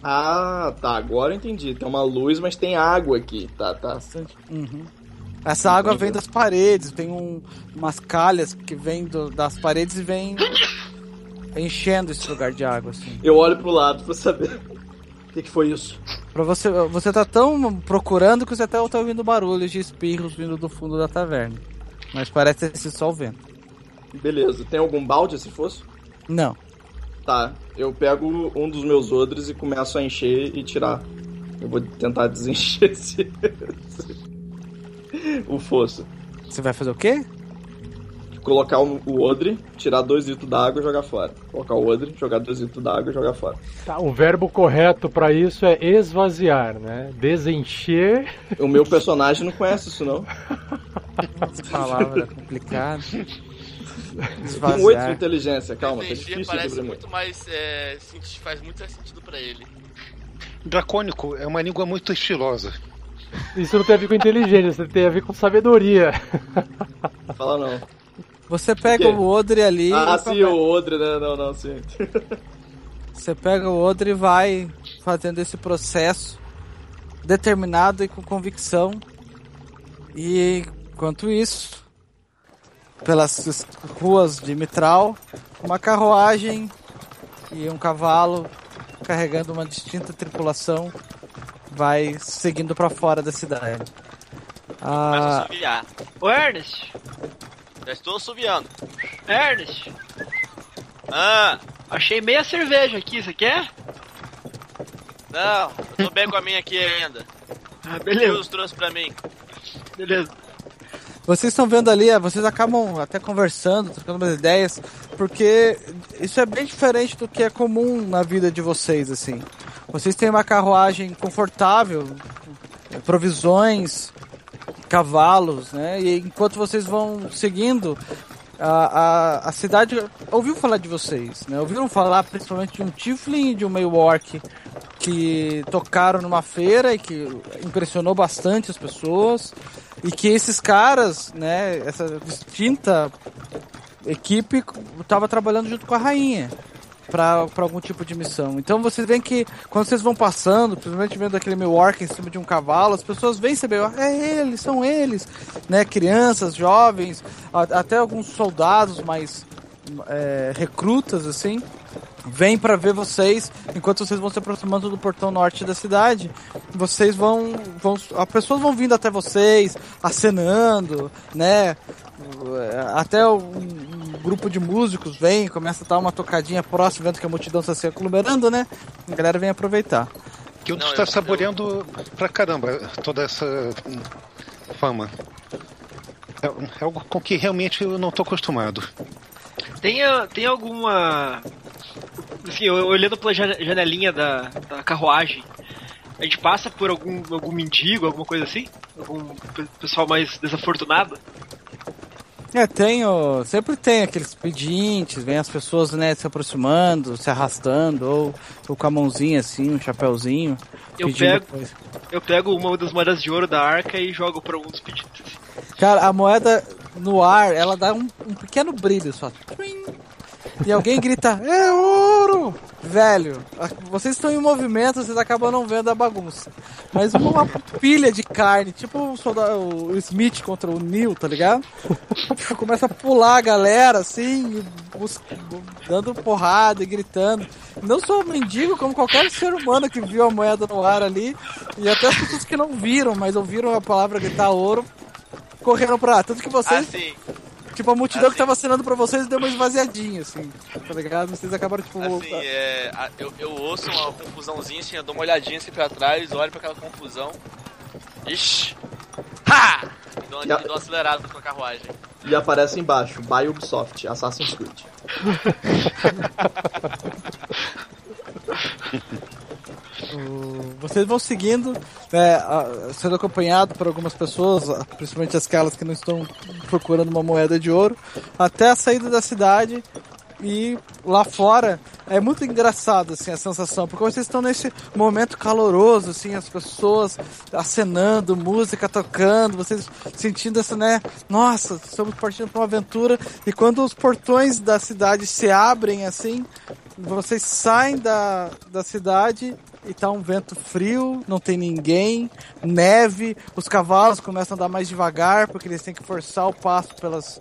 Ah, tá. Agora eu entendi. Tem uma luz, mas tem água aqui. Tá, tá. Bastante. Uhum. Essa água vem das paredes, tem um, umas calhas que vêm das paredes e vem enchendo esse lugar de água, assim. Eu olho pro lado pra saber. O que, que foi isso? Pra você, você tá tão procurando que você até tá ouvindo barulhos de espirros vindo do fundo da taverna. Mas parece ser só o vento. Beleza. Tem algum balde se fosse? Não. Tá. Eu pego um dos meus odres e começo a encher e tirar. Eu vou tentar desencher esse. o fosso. Você vai fazer o quê? Colocar o o odre, tirar dois litros d'água e jogar fora. Colocar o odre, jogar dois litros d'água e jogar fora. Tá, o verbo correto pra isso é esvaziar, né? Desencher. O meu personagem não conhece isso, não. Essa palavra complicada. Tem oito de Esvaziar. inteligência, calma, tá difícil parece muito mais. É, faz muito mais sentido pra ele. Dracônico é uma língua muito estilosa. Isso não tem a ver com inteligência, isso tem a ver com sabedoria. Fala não. Você pega O o odre ali. Ah, e sim, o odre, né? Não, não, sim. Você pega o odre e vai fazendo esse processo determinado e com convicção. E enquanto isso, pelas ruas de Mitral, uma carruagem e um cavalo carregando uma distinta tripulação vai seguindo para fora da cidade. Começa a Ah, assoviar. Ô Ernest, Já estou assoviando. Ernest, Ah, achei meia cerveja aqui, você quer? não, tô bem com a minha aqui ainda. Ah, Deus beleza, trouxe pra mim. beleza. Vocês estão vendo ali, eh, vocês acabam até conversando, trocando umas ideias, porque isso é bem diferente do que é comum na vida de vocês, assim. Vocês têm uma carruagem confortável, eh, provisões, cavalos, né? E enquanto vocês vão seguindo, a, a, a cidade ouviu falar de vocês, né? Ouviram falar principalmente de um Tiflin e de um meio que tocaram numa feira e que impressionou bastante as pessoas e que esses caras, né, essa distinta equipe estava trabalhando junto com a rainha para algum tipo de missão. Então vocês veem que quando vocês vão passando, principalmente vendo aquele orc em cima de um cavalo, as pessoas veem saber, é eles, são eles, né, crianças, jovens, até alguns soldados mais é, recrutas assim, vêm para ver vocês enquanto vocês vão se aproximando do portão norte da cidade. Vocês vão, vão as pessoas vão vindo até vocês, acenando, né? Até um, um grupo de músicos vem, começa a dar uma tocadinha próxima, vendo que a multidão está se aglomerando, né? A galera vem aproveitar. Que eu Não, está eu- saboreando pra caramba toda essa fama. É, é algo com que realmente eu não tô acostumado. Tem, a- tem alguma. Assim, olhando pela jane- janelinha da, da carruagem, a gente passa por algum, algum mendigo, alguma coisa assim? Algum pe- pessoal mais desafortunado? É, ó, sempre tem aqueles pedintes, vem as pessoas, né, se aproximando, se arrastando, ou, ou com a mãozinha assim, um chapéuzinho. Eu pego- coisa. Eu pego uma das moedas de ouro da arca e jogo pra um dos pedidos. Cara, a moeda no ar, ela dá um, um pequeno brilho só. E alguém grita, é ouro! Velho, vocês estão em movimento, vocês acabam não vendo a bagunça. Mas uma pilha de carne, tipo o, soldado, o Smith contra o Neil, tá ligado? Começa a pular a galera, assim, dando porrada e gritando. Não o mendigo, como qualquer ser humano que viu a moeda no ar ali. E até as pessoas que não viram, mas ouviram a palavra gritar ouro, correram pra lá. Tanto que vocês, Assim, tipo, a multidão assim. que tava assinando pra vocês deu uma esvaziadinha, assim, tá ligado? Vocês acabaram, tipo, assim, é, eu, eu ouço uma confusãozinha, assim, eu dou uma olhadinha assim pra trás, olho pra aquela confusão. Ixi! Ha! E dou, e dou uma acelerada com a carruagem. E aparece embaixo, by Ubisoft, Assassin's Creed. Vocês vão seguindo, né, sendo acompanhado por algumas pessoas, principalmente aquelas que não estão procurando uma moeda de ouro, até a saída da cidade e lá fora é muito engraçado assim a sensação, porque vocês estão nesse momento caloroso, assim, as pessoas acenando, música tocando, vocês sentindo essa, né? Nossa, estamos partindo para uma aventura e quando os portões da cidade se abrem assim, vocês saem da, da cidade e tá um vento frio, não tem ninguém, neve, os cavalos começam a andar mais devagar porque eles têm que forçar o passo pelas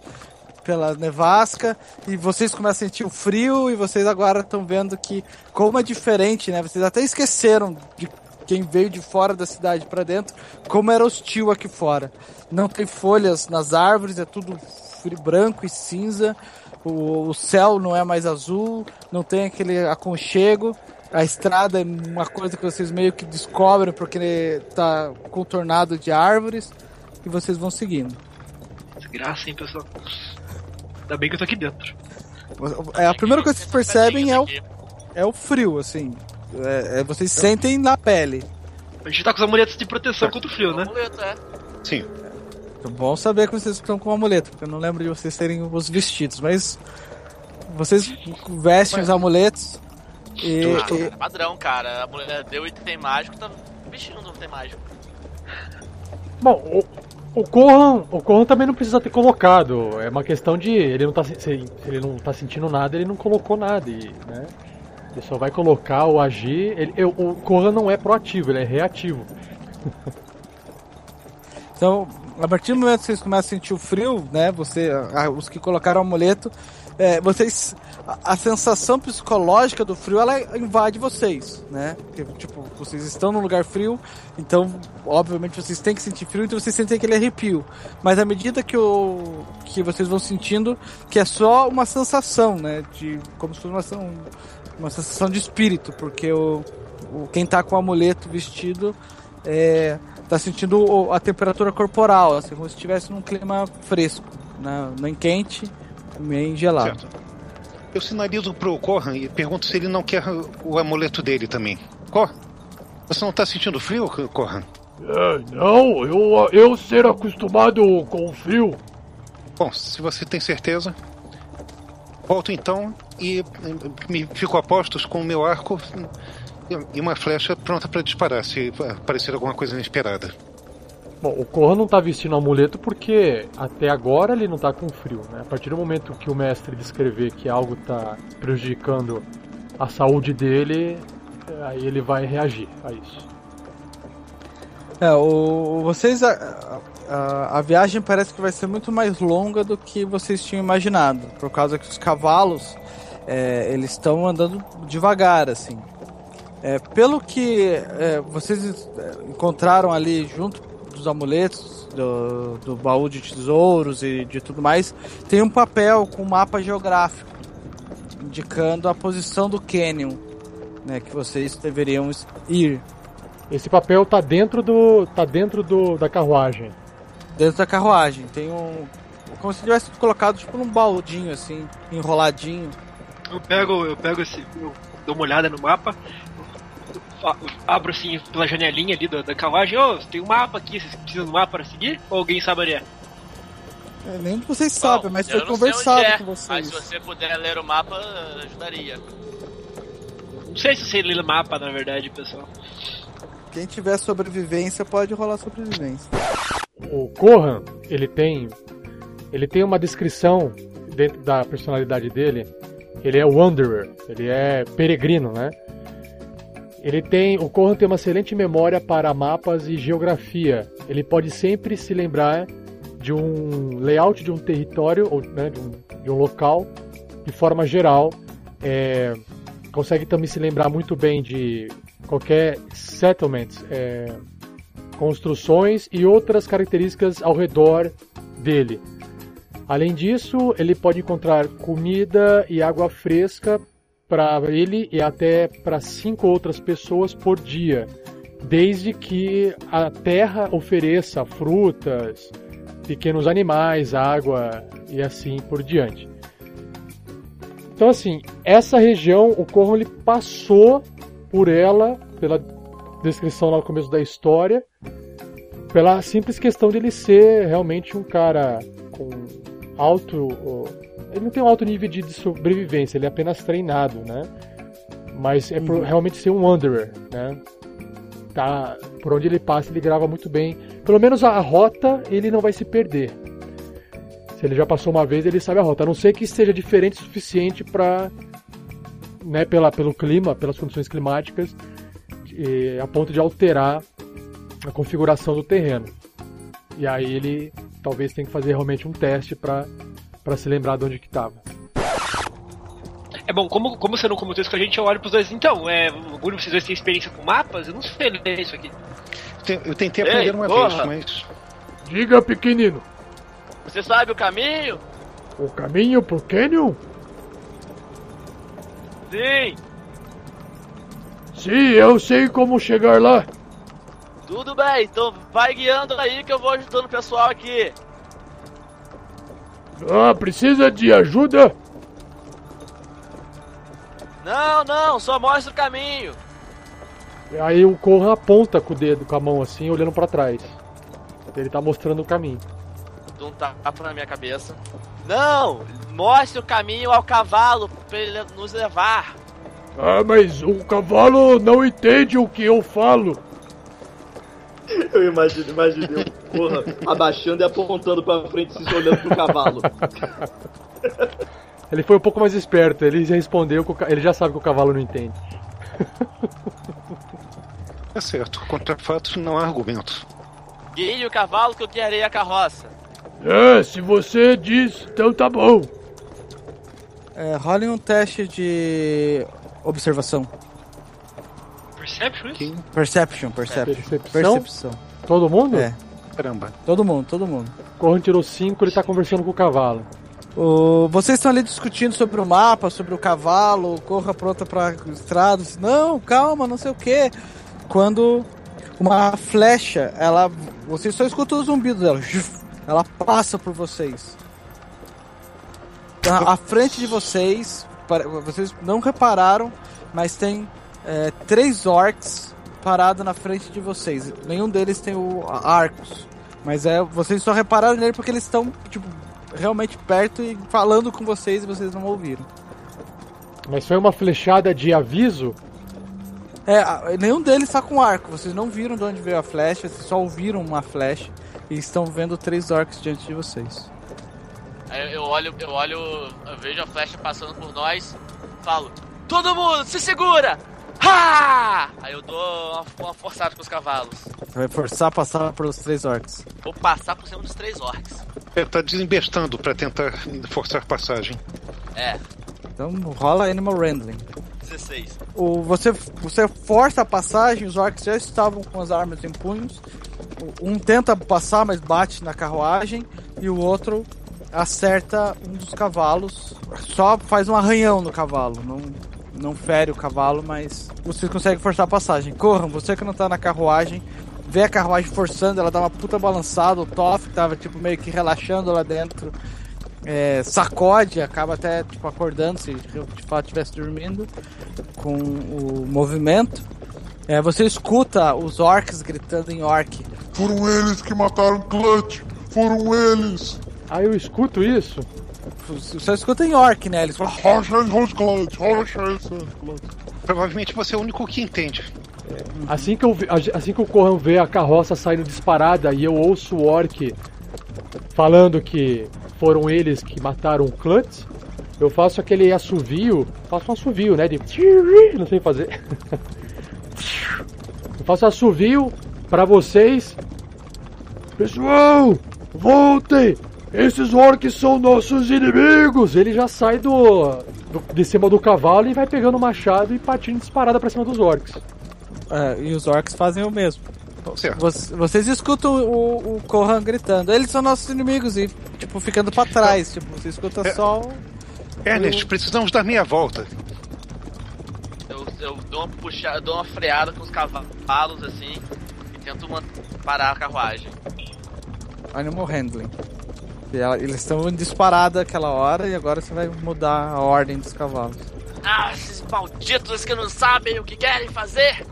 pela nevasca e vocês começam a sentir o frio e vocês agora estão vendo que como é diferente, né? Vocês até esqueceram de quem veio de fora da cidade para dentro, como era hostil aqui fora. Não tem folhas nas árvores, é tudo branco e cinza. O, o céu não é mais azul, não tem aquele aconchego. A estrada é uma coisa que vocês meio que descobrem porque tá contornado de árvores e vocês vão seguindo. Desgraça, hein, pessoal? Ainda bem que eu tô aqui dentro. É, a primeira coisa que vocês percebem é o, é o frio, assim. É, é, vocês sentem na pele. A gente tá com os amuletos de proteção contra o frio, né? Amuleto, é. Sim. É bom saber que vocês estão com amuleto, porque eu não lembro de vocês terem os vestidos, mas vocês vestem os amuletos e, Ah, e- cara, padrão, cara. A mulher deu item mágico, tá vestindo um item mágico. Bom, o, o Corran, o Corran também não precisa ter colocado. É uma questão de ele não tá se, se ele não tá sentindo nada, ele não colocou nada, e, né? Ele só vai colocar ou agir. Ele, eu- o Corran não é proativo, ele é reativo. Então, a partir do momento que vocês começam a sentir o frio, né? Você, a- os que colocaram o amuleto, é, vocês. A, a sensação psicológica do frio ela invade vocês, né? Porque, tipo, vocês estão num lugar frio, então, obviamente, vocês têm que sentir frio, então vocês sentem aquele arrepio. Mas à medida que, o, que vocês vão sentindo, que é só uma sensação, né? De, como se fosse uma, uma sensação de espírito, porque o, o quem tá com o amuleto vestido é, tá sentindo a temperatura corporal, assim, como se estivesse num clima fresco, né? nem quente, nem gelado. Certo. Eu sinalizo pro Corran e pergunto se ele não quer o amuleto dele também. Cor, você não tá sentindo frio, Corran? É, não, eu, eu ser acostumado com o frio. Bom, se você tem certeza, volto então e me fico a postos com o meu arco e- e uma flecha pronta para disparar se aparecer alguma coisa inesperada. Bom, o Corran não tá vestindo amuleto porque até agora ele não tá com frio, né? A partir do momento que o mestre descrever que algo tá prejudicando a saúde dele, aí ele vai reagir a isso. É, o, vocês. A, a, a viagem parece que vai ser muito mais longa do que vocês tinham imaginado, por causa que os cavalos é, eles estão andando devagar, assim. É, pelo que é, vocês é, encontraram ali junto dos amuletos, do, do baú de tesouros e de tudo mais, tem um papel com um mapa geográfico indicando a posição do canyon, né, que vocês deveriam ir. Esse papel tá dentro do. tá dentro do, da carruagem. Dentro da carruagem. Tem um. Como se tivesse colocado tipo num baldinho, assim, enroladinho. Eu pego, eu pego esse. Eu dou uma olhada no mapa. Abro assim pela janelinha ali da, da carruagem. Ô, tem um mapa aqui, vocês precisam do mapa para seguir? Ou alguém sabe onde é? É, nem vocês Bom, sabem, mas eu foi conversado é, com Mas vocês. se você puder ler o mapa, ajudaria. Não sei se eu sei ler mapa, na verdade, pessoal. Quem tiver sobrevivência pode rolar sobrevivência. O Kohan, ele tem. Ele tem uma descrição dentro da personalidade dele. Ele é wanderer, ele é peregrino, né? Ele tem, o Kohan tem uma excelente memória para mapas e geografia. Ele pode sempre se lembrar de um layout de um território ou né, de, um, de um local de forma geral. É, consegue também se lembrar muito bem de qualquer settlement, é, construções e outras características ao redor dele. Além disso, ele pode encontrar comida e água fresca para ele e até para cinco outras pessoas por dia, desde que a terra ofereça frutas, pequenos animais, água e assim por diante. Então assim, essa região, o Corran ele passou por ela, pela descrição lá no começo da história, pela simples questão de ele ser realmente um cara com alto. Ele não tem um alto nível de sobrevivência, ele é apenas treinado, né? Mas é por realmente ser um wanderer, né? Tá, por onde ele passa, ele grava muito bem. Pelo menos a rota ele não vai se perder. Se ele já passou uma vez, ele sabe a rota. A não ser que seja diferente o suficiente para, né, pela, pelo clima, pelas condições climáticas, e, a ponto de alterar a configuração do terreno. E aí ele talvez tenha que fazer realmente um teste para se lembrar de onde que estava. É bom, como, como você não comentou isso com a gente, eu olho pros dois. Então, é, algum de vocês dois tem experiência com mapas? Eu não sei ler isso aqui. Eu tentei Ei, aprender uma porra! vez, mas. Diga, pequenino, Você sabe o caminho? o caminho pro Canyon? Sim, Sim, eu sei como chegar lá. tudo bem. Então vai guiando aí que eu vou ajudando o pessoal aqui. Ah, precisa de ajuda? Não, não, só mostra o caminho. E aí o Corran aponta com o dedo, com a mão assim, olhando para trás. Ele tá mostrando o caminho. Dou um tapa na minha cabeça. Não, mostre o caminho ao cavalo pra ele nos levar. Ah, mas o cavalo não entende o que eu falo. Eu imagino, imaginei o porra abaixando e apontando pra frente, se olhando pro cavalo. Ele foi um pouco mais esperto, ele já respondeu, que o ca- ele já sabe que o cavalo não entende. É certo. Contra fatos não há argumentos. Guie o cavalo que eu guiarei a carroça. É, se você diz, então tá bom. É, rolem um teste de observação. Perception isso? Perception, perception. Percepção? Percepção. Todo mundo? É, Caramba. todo mundo, todo mundo. Corran tirou 5, ele tá conversando com o cavalo. O- vocês estão ali discutindo sobre o mapa, sobre o cavalo, corra pronta pra estrada. Não, calma, não sei o que. Quando uma flecha, ela. Vocês só escutam o zumbido dela. Ela passa por vocês. À à frente de vocês, para- vocês não repararam, mas tem é, três orcs parados na frente de vocês. Nenhum deles tem o arcos. Mas é, vocês só repararam nele porque eles estão, tipo, realmente perto e falando com vocês e vocês não ouviram. Mas foi uma flechada de aviso? É, nenhum deles está com arco. Vocês não viram de onde veio a flecha, vocês só ouviram uma flecha e estão vendo três orcs diante de vocês. Eu olho, eu olho, eu vejo a flecha passando por nós, falo, todo mundo, se segura! Ha! Aí eu dou uma, uma forçada com os cavalos. Vai forçar a passar pelos três orcs. Vou passar por cima dos três orcs. É, tá desembestando pra tentar forçar passagem. É, Então rola Animal Handling. 16. O, você, você força a passagem, os orcs já estavam com as armas em punhos. O- Um tenta passar, mas bate na carruagem. E o outro acerta um dos cavalos. Só faz um arranhão no cavalo. Não, não fere o cavalo, mas vocês conseguem forçar a passagem. Corram, você que não tá na carruagem, vê a carruagem forçando, ela dá uma puta balançada, o Toff tava tipo meio que relaxando lá dentro. é, sacode, acaba até tipo, acordando se de fato estivesse dormindo com o movimento. É, você escuta os orcs gritando em orc. Foram eles que mataram Clutch! Foram eles! Aí eu escuto isso. Você escuta em orc, né? Eles falam! Provavelmente você é o único que entende. Assim que, eu, vi- assim que o Corran vê a carroça saindo disparada e eu ouço o Orc falando que foram eles que mataram o Clutch, eu faço aquele assovio, faço um assovio, né, de... não sei fazer. Eu faço assovio pra vocês. Pessoal, voltem! Esses orcs são nossos inimigos! Ele já sai do, do- de cima do cavalo e vai pegando o machado e partindo disparada pra cima dos orcs. É, e os orcs fazem o mesmo. Certo. Voc- Vocês escutam o, o Corran gritando, eles são nossos inimigos e, tipo, ficando pra trás. Tipo, você escuta É. só o. Ernest, precisamos dar meia volta. Eu, eu dou uma puxada, eu dou uma freada com os cavalos assim e tento parar a carruagem. Animal Handling. Ela- eles estão em disparada aquela hora e agora você vai mudar a ordem dos cavalos. Ah, esses malditos que não sabem o que querem fazer!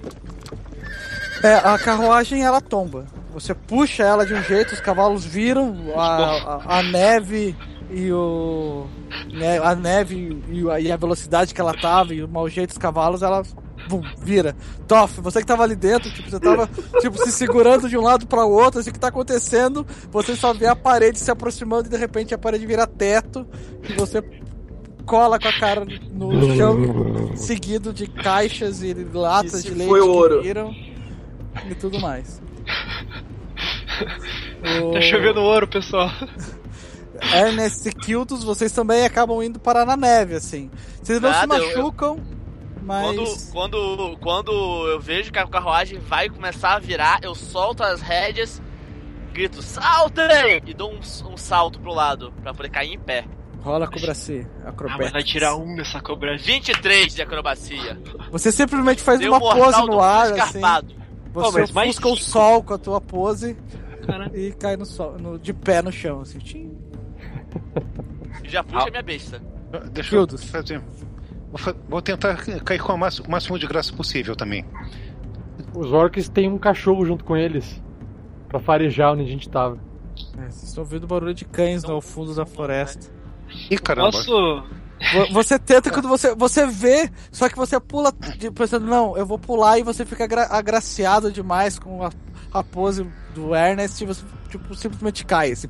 É, a carruagem ela tomba. Você puxa ela de um jeito, os cavalos viram, a, a, a neve e o. né, a neve e a, e a velocidade que ela tava e o mau jeito dos cavalos, ela bum, vira. Toff, você que tava ali dentro, tipo, você tava tipo, se segurando de um lado para o outro, assim, o que tá acontecendo, você só vê a parede se aproximando e de repente a parede vira teto e você cola com a cara no chão, seguido de caixas e latas Isso de leite foi que ouro. viram e tudo mais. O Tá chovendo ouro, pessoal. Ernest e Kiltus, vocês também acabam indo parar na neve, assim. Vocês não Nada, se eu- machucam, mas. Quando, quando, quando eu vejo que a carruagem vai começar a virar, eu solto as rédeas, grito, saltem! E dou um, um salto pro lado, pra poder cair em pé. Rola acrobacia, Ah, mas acrobatics. vai tirar um nessa cobra. 23 de acrobacia. Você simplesmente faz Deu uma pose no ar, assim. escarpado. Pô, Você mais busca o sol com a tua pose Cara. e cai no sol, no- de pé no chão, assim. Já puxa a minha besta. Deixa eu fazer. Vou, tentar cair com o máximo, de graça possível também. Os orcs têm um cachorro junto com eles. Pra farejar onde a gente tava. É, vocês estão ouvindo barulho de cães no fundo da floresta. Ih, caramba. Posso. Vo- Você tenta quando você, você vê, só que você pula de- pensando, não, eu vou pular e você fica agra- agraciado demais com a, a pose do Ernest e você tipo, simplesmente cai, assim,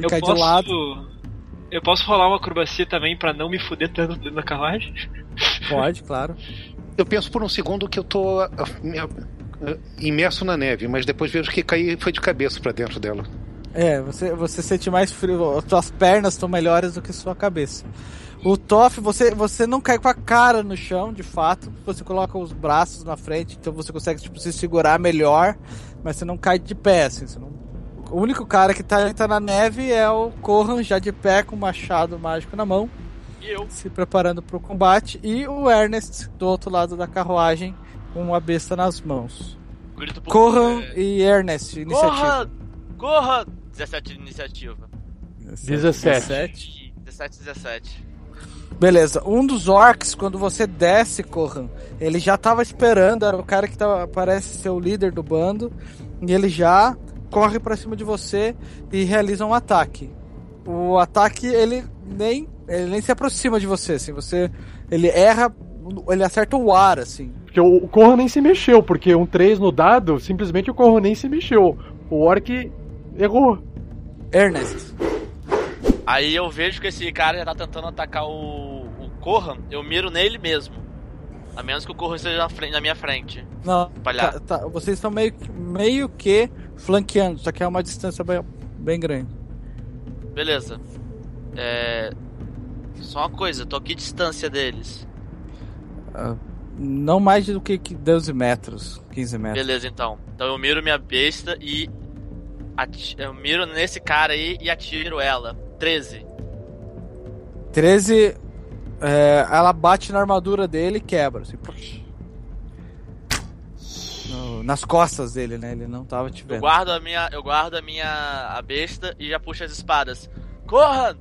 e Eu cai posso. de lado. Eu posso rolar uma acrobacia também pra não me fuder tanto dentro da carruagem? Pode, claro. Eu penso por um segundo que eu tô ah, ah, imerso na neve, mas depois vejo que caí foi de cabeça pra dentro dela. É, você, você sente mais frio, as suas pernas estão melhores do que sua cabeça. O Toff, você, você não cai com a cara no chão, de fato. Você coloca os braços na frente, então você consegue tipo, se segurar melhor, mas você não cai de pé, assim. você não- O único cara que tá, tá na neve é o Corran, já de pé, com o machado mágico na mão, E eu. se preparando para o combate, e o Ernest do outro lado da carruagem, com a besta nas mãos. Grito pro Corran é, e Ernest, iniciativa. Corra! Corra! 17 de iniciativa. 17. 17, 17. Beleza, um dos orcs, quando você desce, Corran, ele já tava esperando, era o cara que tava, parece ser o líder do bando, e ele já corre pra cima de você e realiza um ataque. O ataque, ele nem, ele nem se aproxima de você, assim, você, ele erra, ele acerta o ar, assim. Porque o Corran nem se mexeu, porque um 3 no dado, simplesmente o Corran nem se mexeu. O Orc errou. Ernest, Aí eu vejo que esse cara já tá tentando atacar o, o Corran, eu miro nele mesmo. A menos que o Corran esteja na, frente, na minha frente. não, tá, tá, vocês estão meio, que- meio que flanqueando, só que é uma distância bem, bem grande. Beleza. É. Só uma coisa, tô aqui distância deles. Não mais do que que 12 metros, 15 metros. Beleza, então. Então eu miro minha besta e. ati- Eu miro nesse cara aí e atiro ela. 13. 13. É, ela bate na armadura dele e quebra. Assim. No- nas costas dele, né? Ele não tava te Eu vendo. guardo a minha. Eu guardo a minha. a besta e já puxo as espadas. Corram!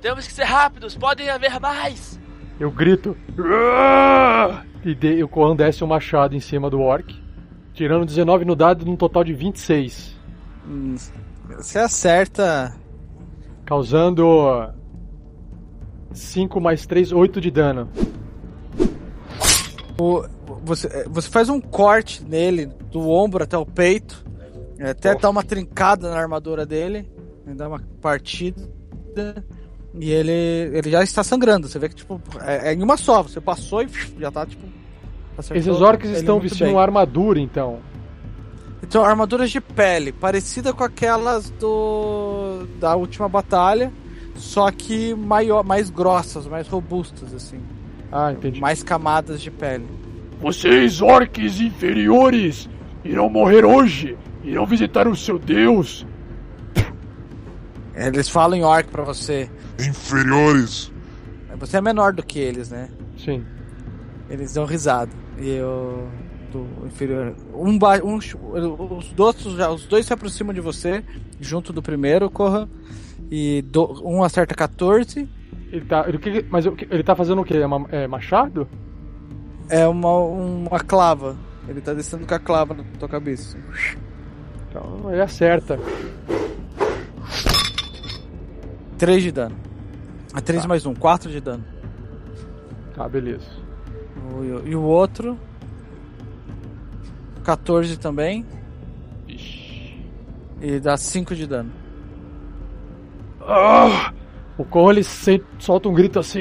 Temos que ser rápidos, podem haver mais! Eu grito. "Ah!" E de, o Kohan desce o machado em cima do orc. Tirando 19 no dado num total de 26. Hum, Você acerta. Causando 5 mais 3, 8 de dano. o- você, você faz um corte nele, do ombro até o peito. é, Até dá uma trincada na armadura dele. né, Dá uma partida. E ele, ele já está sangrando. Você vê que, tipo, é, é em uma só. Você passou e já tá, tipo. acertou Esses orcs estão vestindo bem. armadura, então. Então, armaduras de pele, parecida com aquelas do da última batalha, só que maior, mais grossas, mais robustas, assim. Ah, entendi. Mais camadas de pele. Vocês, orques inferiores, irão morrer hoje. Irão visitar o seu deus. Eles falam em orc pra você. Inferiores. Você é menor do que eles, né? Sim. Eles dão risada. E o do inferior, um, ba- um os dois já- os dois se aproximam de você, junto do primeiro, corra. E do- um acerta 14, Ele tá, ele, que- mas que- ele tá fazendo o quê? É, é machado? é uma uma clava. Ele tá descendo com a clava na tua cabeça. Então ele acerta. 3 de dano. É 3 mais 1, 4 de dano. Tá, beleza. E o outro. 14 também. E dá 5 de dano. Ah! O Kohan ele se- solta um grito assim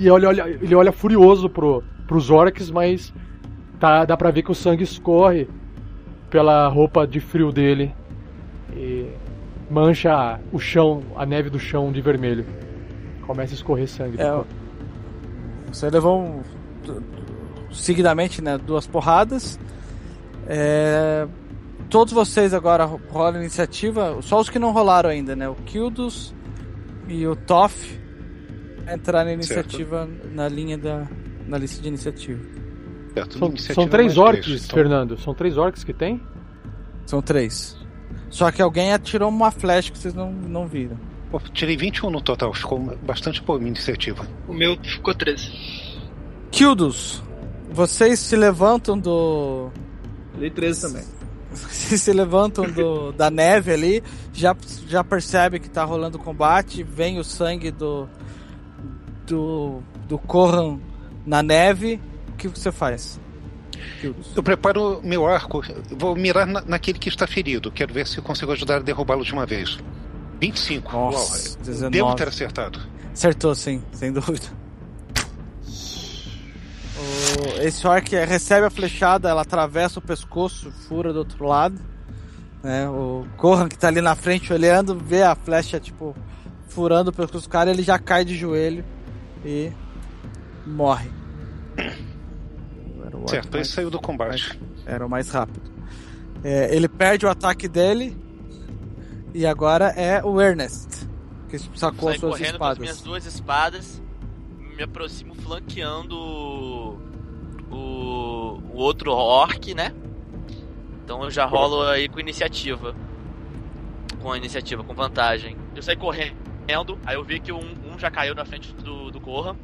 e olha, olha- ele olha furioso pro, pros orcs, mas tá, dá pra ver que o sangue escorre pela roupa de frio dele e mancha o chão, a neve do chão de vermelho. Começa a escorrer sangue. É. Você levou um, seguidamente né, duas porradas. É, todos vocês agora ro- rolam iniciativa. Só os que não rolaram ainda, né? O Kildos e o Toff entrar na iniciativa na linha da. na lista de iniciativa. Certo, São, iniciativa são três mais orcs, três, então. Fernando. São três orcs que tem? São três. Só que alguém atirou uma flecha que vocês não, não viram. Pô, tirei 21 no total, ficou bastante boa a minha iniciativa. O meu ficou 13. Kildos, vocês se levantam do. Dei 13 também. Vocês se levantam do, da neve ali, já, já percebe que tá rolando combate, vem o sangue do. do. do Corran na neve. O que você faz? Eu preparo meu arco, vou mirar na- naquele que está ferido. Quero ver se eu consigo ajudar a derrubá-lo de uma vez. 25. Nossa, Uau, 19. Devo ter acertado. Acertou sim, sem dúvida. Esse orc recebe a flechada, ela atravessa o pescoço, fura do outro lado. Né? O Gohan que tá ali na frente olhando, vê a flecha tipo furando o pescoço do cara, ele já cai de joelho e morre. Era o orc Certo, mais- esse saiu do combate. era o mais rápido. É, ele perde o ataque dele e agora é o Ernest que sacou Saio as suas correndo com as minhas espadas. duas espadas, me aproximo flanqueando o, outro orc, né? Então eu já rolo aí com iniciativa. Com a iniciativa, com vantagem. Eu saí correndo, aí eu vi que um, um já caiu na frente do, do Corra.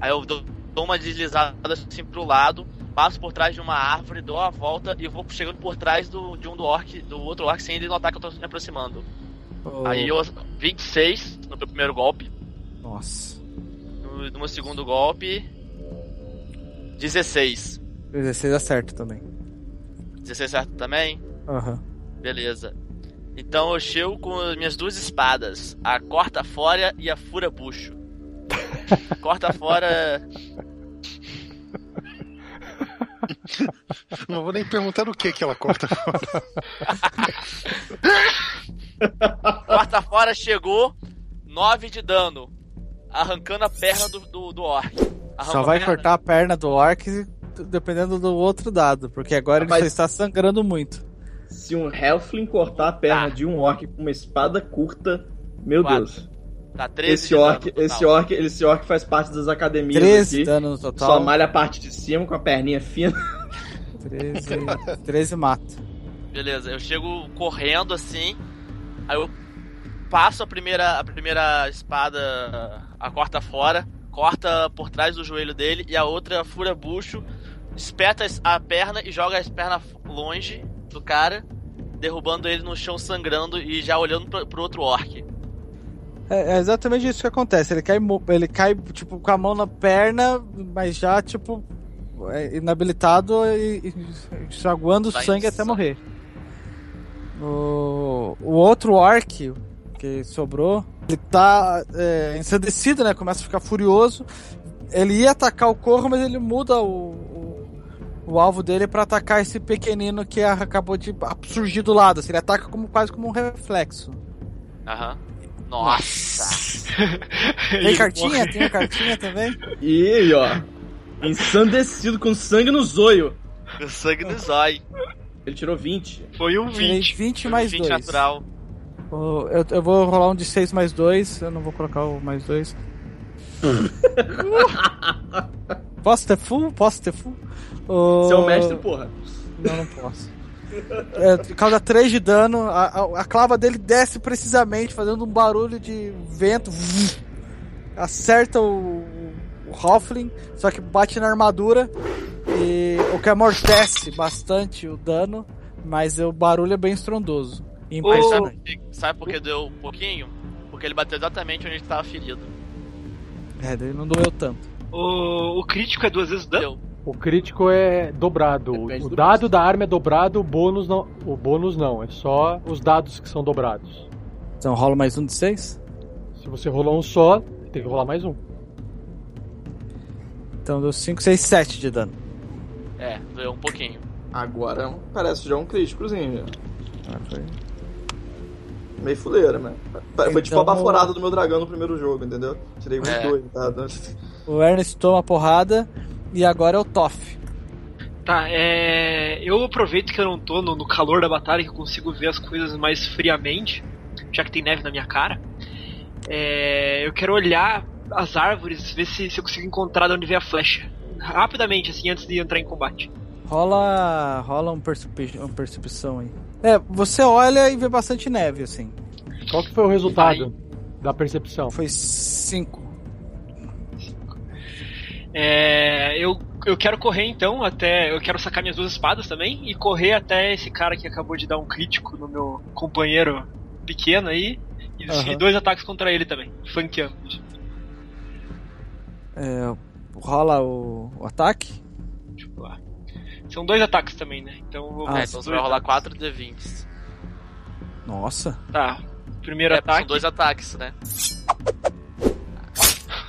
Aí eu dou, dou uma deslizada assim pro lado, passo por trás de uma árvore, dou a volta e vou chegando por trás do, de um do orc, do outro orc sem ele notar que eu tô me aproximando. O- Aí eu 26 no meu primeiro golpe. Nossa. No, no meu segundo golpe. 16. 16 acerta também. 16 certo também? Aham. Beleza. Então eu chego com as minhas duas espadas, a corta fora e a fura bucho. corta fora. Não vou nem perguntar o que que ela corta fora. Corta fora chegou, 9 de dano. Arrancando a perna do, do, do orc. Arranco Só vai perna. cortar a perna do orc dependendo do outro dado, porque agora ele Mas- só está sangrando muito. Se um Halfling cortar a perna Tá. de um orc com uma espada curta, meu Quatro. Deus. Tá 13 Esse orc, esse, orc, esse orc faz parte das academias 13 aqui. dano no total. Só malha a parte de cima com a perninha fina. 13, 13 mata. Beleza, eu chego correndo assim, aí eu passo a primeira, a primeira espada, a corta fora, corta por trás do joelho dele e a outra fura bucho, espeta a perna e joga as pernas longe do cara, derrubando ele no chão sangrando e já olhando pro, pro outro orc. É, é exatamente isso que acontece. Ele cai, ele cai tipo, com a mão na perna, mas já, tipo, é, inabilitado e, e enxaguando Vai sangue até morrer. O, o outro orc que sobrou, ele tá é, ensandecido, né? Começa a ficar furioso. Ele ia atacar o corvo, mas ele muda o, o, alvo dele pra atacar esse pequenino que acabou de surgir do lado. Assim, ele ataca como, quase como um reflexo. Aham. Nossa! Tem cartinha? Tem a cartinha também? E aí, ó. Ensandecido com sangue no zoio. Com sangue no zóio. Ele tirou 20. Foi um Tirei 20. 20 mais 20 2. natural. Eu, eu vou rolar um de 6 mais 2. Eu não vou colocar o mais 2. Posso ter full? Posso ter full? O- Você é o mestre, porra. Não, não posso. É, causa 3 de dano. A, a, a clava dele desce precisamente, fazendo um barulho de vento. Acerta o, o Halfling, só que bate na armadura. E o que amortece bastante o dano, mas o barulho é bem estrondoso. Mas Impressionante. sabe, sabe por que deu um pouquinho? Porque ele bateu exatamente onde ele tava ferido. É, daí não doeu tanto. O, o crítico é duas vezes dano? Deu. O crítico é dobrado. Depende o do dado da arma é dobrado, o bônus não. O bônus não, é só os dados que são dobrados. Então rola mais um de 6? Se você rolou um só, tem que rolar mais um. Então deu 5, 6, 7 de dano. É, doeu um pouquinho. Agora parece já um críticozinho. já. Ah, foi. Meio fuleira, né? Foi tipo a Então- baforada do meu dragão no primeiro jogo, entendeu? Tirei uns É. dois, tá? O Ernest toma a porrada e agora é o Toff. Tá, é. Eu aproveito que eu não tô no, no calor da batalha, que eu consigo ver as coisas mais friamente, já que tem neve na minha cara. É, eu quero olhar as árvores, ver se, se eu consigo encontrar de onde vem a flecha. Rapidamente, assim, antes de entrar em combate. Rola, rola um percepi- uma percepção aí. É, você olha e vê bastante neve, assim. Qual que foi o resultado da percepção? Foi 5. É, eu, eu quero correr então até. Eu quero sacar minhas duas espadas também e correr até esse cara que acabou de dar um crítico no meu companheiro pequeno aí. E, e dois ataques contra ele também, flanqueando. É, rola o, o ataque. São dois ataques também, né? Então vou Ah, é, então você vai rolar 4 D20. Nossa. Tá. Primeiro É, ataque. são dois ataques, né?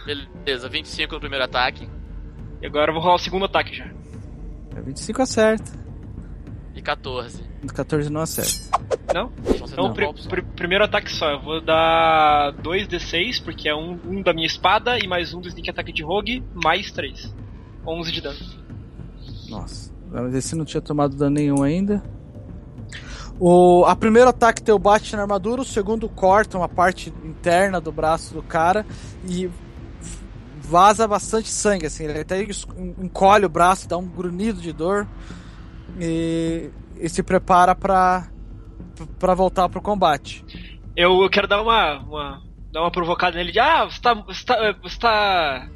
Beleza, 25 no primeiro ataque E agora eu vou rolar o segundo ataque já. É 25 acerta. e 14. 14 não acerta. Não? Então você Então, não só. pri- primeiro ataque só. Eu vou dar 2d6, porque é um, um da minha espada e mais um do sneak attack de rogue, mais 3. 11 de dano. Nossa. Mas esse não tinha tomado dano nenhum ainda. O a primeiro ataque teu bate na armadura, o segundo corta uma parte interna do braço do cara e vaza bastante sangue, assim, ele até encolhe o braço, dá um grunhido de dor e, e se prepara pra, pra voltar pro combate. Eu, eu quero dar uma, uma, dar uma provocada nele de Ah, você tá, você tá, você tá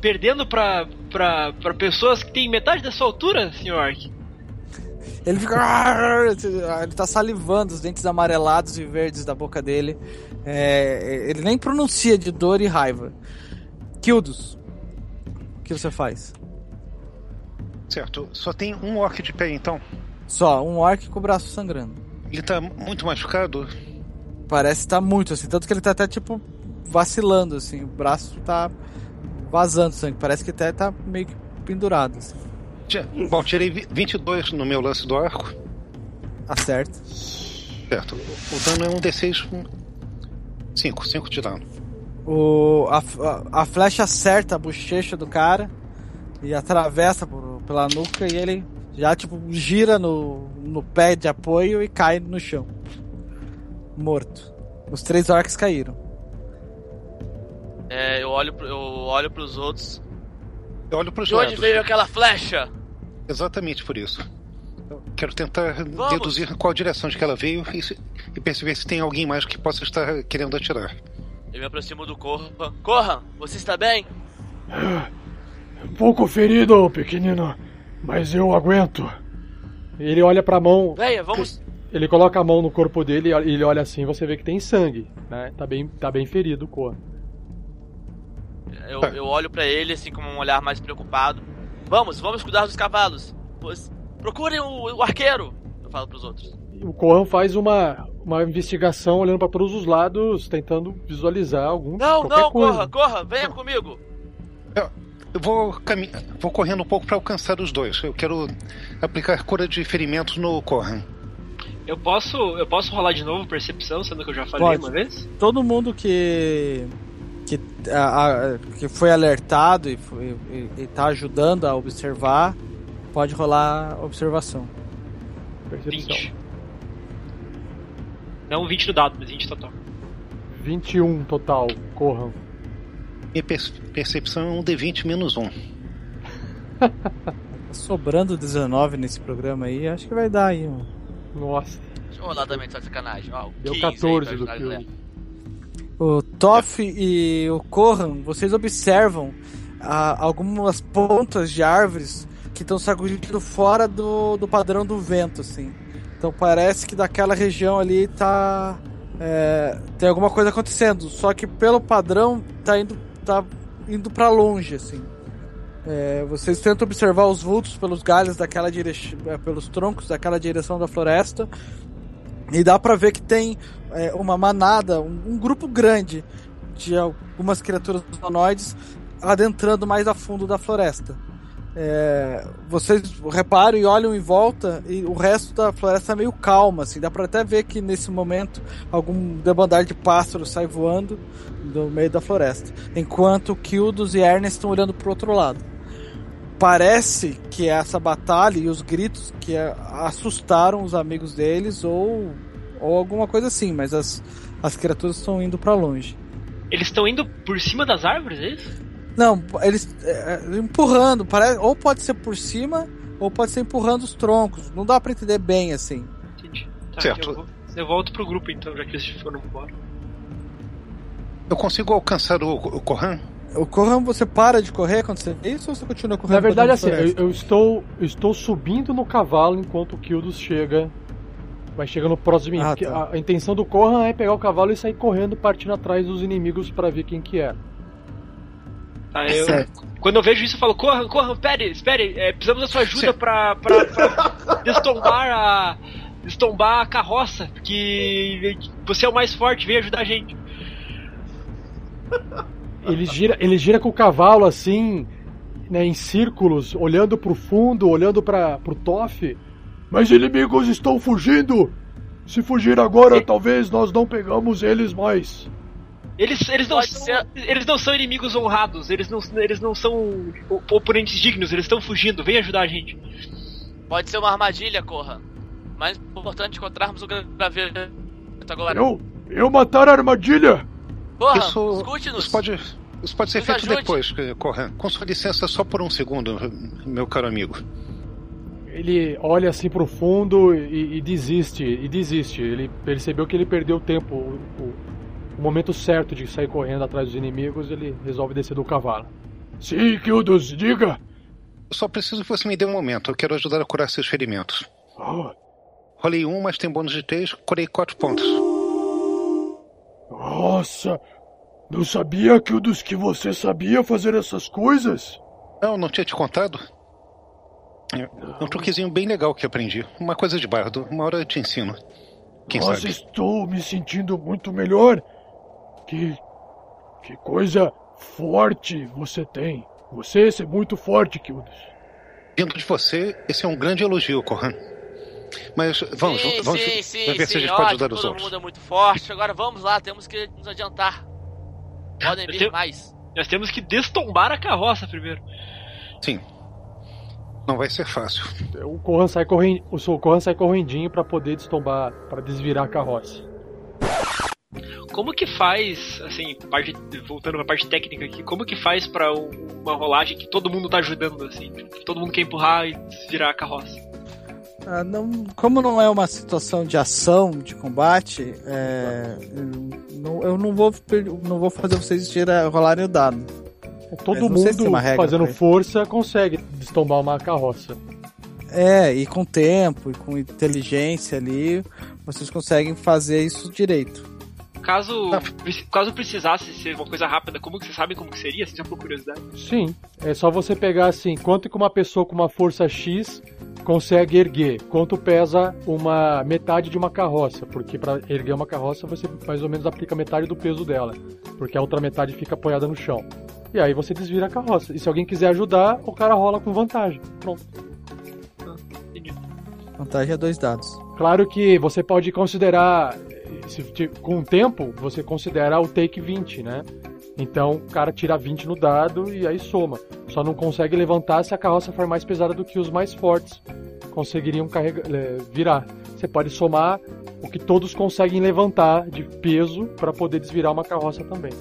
perdendo pra, pra, pra pessoas que têm metade da sua altura, Sr. Orc. Ele fica. Ele tá salivando, os dentes amarelados e verdes da boca dele. É, ele nem pronuncia de dor e raiva. Kildos, o que você faz? Certo. Só tem um orc de pé, então. Só, um orc com o braço sangrando. Ele tá muito machucado. Parece estar muito assim, tanto que ele tá até tipo vacilando, assim, o braço tá vazando sangue. Parece que até tá meio que pendurado. Assim. Bom, tirei vi- 22 no meu lance do arco. Acerta. Certo. O dano é um D6. 5, 5 de dano. O, a, a, a flecha acerta a bochecha do cara e atravessa por- pela nuca e ele já tipo gira no, no pé de apoio e cai no chão. Morto. Os três orcs caíram. É, eu olho, pro- eu olho pros outros. Eu olho pros De onde lados. veio aquela flecha? Exatamente por isso. Eu quero tentar Vamos. deduzir qual direção de que ela veio e, se- e perceber se tem alguém mais que possa estar querendo atirar. Eu me aproximo do Corra. Corra, você está bem? Um pouco ferido, pequenino, mas eu aguento. Ele olha pra mão, Venha, vamos. ele coloca a mão no corpo dele e ele olha assim, você vê que tem sangue, né? Tá bem, tá bem ferido o Corra. Eu, eu olho pra ele assim com um olhar mais preocupado. Vamos, vamos cuidar dos cavalos. Pois- Procurem o, o arqueiro. Eu falo pros outros. E O Corran faz uma, uma investigação olhando pra todos os lados, tentando visualizar algum Não, não, coisa. corra, corra, venha comigo. Eu vou, cami- vou correndo um pouco para alcançar os dois. Eu quero aplicar cura de ferimentos no Corran. Eu posso, eu posso rolar de novo percepção, sendo que eu já falei Pode. uma vez? Todo mundo que que, a- a- que foi alertado e, foi, e, e tá ajudando a observar, pode rolar observação. Percepção. 20. Não 20 no dado, mas 20 total. 21 total, Corran. Minha per- percepção é um D20 menos um. Tá sobrando 19 nesse programa aí, acho que vai dar aí. um. Nossa, Deixa eu rolar também, só de sacanagem. Ó, deu 15 aí 14 pra do que. O Toff e o Corran, vocês observam ah, algumas pontas de árvores que estão sacudindo fora do, do padrão do vento, assim. Então parece que daquela região ali tá. é, tem alguma coisa acontecendo. Só que pelo padrão tá indo, tá indo para longe, assim. É, vocês tentam observar os vultos pelos galhos daquela direção, pelos troncos daquela direção da floresta. E dá pra ver que tem é, uma manada, um, um grupo grande de algumas criaturas humanoides adentrando mais a fundo da floresta. É, vocês reparam e olham em volta e o resto da floresta é meio calma, assim, dá pra até ver que nesse momento algum debandar de pássaros sai voando do meio da floresta, enquanto Kildos e Ernest estão olhando pro outro lado. Parece que essa batalha e os gritos que é, assustaram os amigos deles ou, ou alguma coisa assim, mas as, as criaturas estão indo pra longe. Eles estão indo por cima das árvores, é isso? Não, eles é, é, empurrando, parece, ou pode ser por cima, ou pode ser empurrando os troncos. Não dá pra entender bem assim. Entendi. Tá, Certo. Eu, vou- eu volto pro grupo então, já que eles foram embora. Eu consigo alcançar o, o Corran? O Corran, você para de correr quando você vê isso ou você continua correndo? Na verdade, assim, eu, eu estou, eu estou subindo no cavalo enquanto o Kildos chega. Vai chegando próximo de mim. Ah, porque tá. a, a intenção do Corran é pegar o cavalo e sair correndo, partindo atrás dos inimigos pra ver quem que é. Tá, eu, Certo. quando eu vejo isso, eu falo: Corram, corram, espere, espere, é, precisamos da sua ajuda pra, pra, pra destombar a. destombar a carroça, que você é o mais forte, vem ajudar a gente. Ele gira, ele gira com o cavalo assim, né, em círculos, olhando pro fundo, olhando para pro Toff. Mas inimigos estão fugindo! Se fugir agora, talvez nós não pegamos eles mais. Eles, eles, não são, ser- eles não são inimigos honrados, eles não, eles não são oponentes dignos, eles estão fugindo, vem ajudar a gente. Pode ser uma armadilha, corra. Mais importante encontrarmos o graveto agora. Eu, eu matar a armadilha! Corra, Isso, escute-nos. isso pode, isso pode ser Nos feito ajude. depois, Corran. Com sua licença, só por um segundo, meu caro amigo. Ele olha assim pro fundo e, e desiste, e desiste. Ele percebeu que ele perdeu o tempo, o, o- o momento certo de sair correndo atrás dos inimigos, ele resolve descer do cavalo. Sim, Kildos, diga! Eu só preciso que você me dê um momento. Eu quero ajudar a curar seus ferimentos. Ah, Rolei um, mas tem bônus de três. Curei quatro pontos. Nossa! Não sabia, Kildos, que você sabia fazer essas coisas? Não, não tinha te contado? É um truquezinho bem legal que aprendi. Uma coisa de bardo. Uma hora eu te ensino. Quem Nossa, sabe? estou me sentindo muito melhor. Que. Que coisa forte você tem. Você é muito forte, Kildos. Vindo de você, esse é um grande elogio, Corran. Mas vamos, sim, vamos sim, sim, vamos ver se sim, a gente pode ajudar os todo outros. mundo é muito forte. Agora vamos lá, temos que nos adiantar. Podem vir tenho- mais. Nós temos que destombar a carroça primeiro. Sim. Não vai ser fácil. O Corran sai, corren... o Corran sai correndinho pra poder destombar, pra desvirar a carroça. como que faz, assim, parte, voltando pra parte técnica aqui, como que faz pra uma rolagem que todo mundo tá ajudando, assim? Todo mundo quer empurrar e virar a carroça? Ah, não, como não é uma situação de ação, de combate, é, eu, não, eu não vou, não vou fazer vocês tirar, rolarem o dado. Todo mundo fazendo força consegue destombar uma carroça. É, e com tempo, e com inteligência ali, vocês conseguem fazer isso direito. Caso, caso precisasse ser uma coisa rápida, como que vocês sabem como que seria? Assim, só por curiosidade. Sim, é só você pegar assim, quanto que uma pessoa com uma força X consegue erguer, quanto pesa uma metade de uma carroça, porque para erguer uma carroça você mais ou menos aplica metade do peso dela, porque a outra metade fica apoiada no chão. E aí você desvira a carroça. E se alguém quiser ajudar, o cara rola com vantagem. Pronto. Vantagem é dois dados. Claro que você pode considerar, se, com o tempo, você considera o take 20, né? Então o cara tira 20 no dado e aí soma. Só não consegue levantar se a carroça for mais pesada do que os mais fortes conseguiriam carregar, virar. Você pode somar o que todos conseguem levantar de peso para poder desvirar uma carroça também.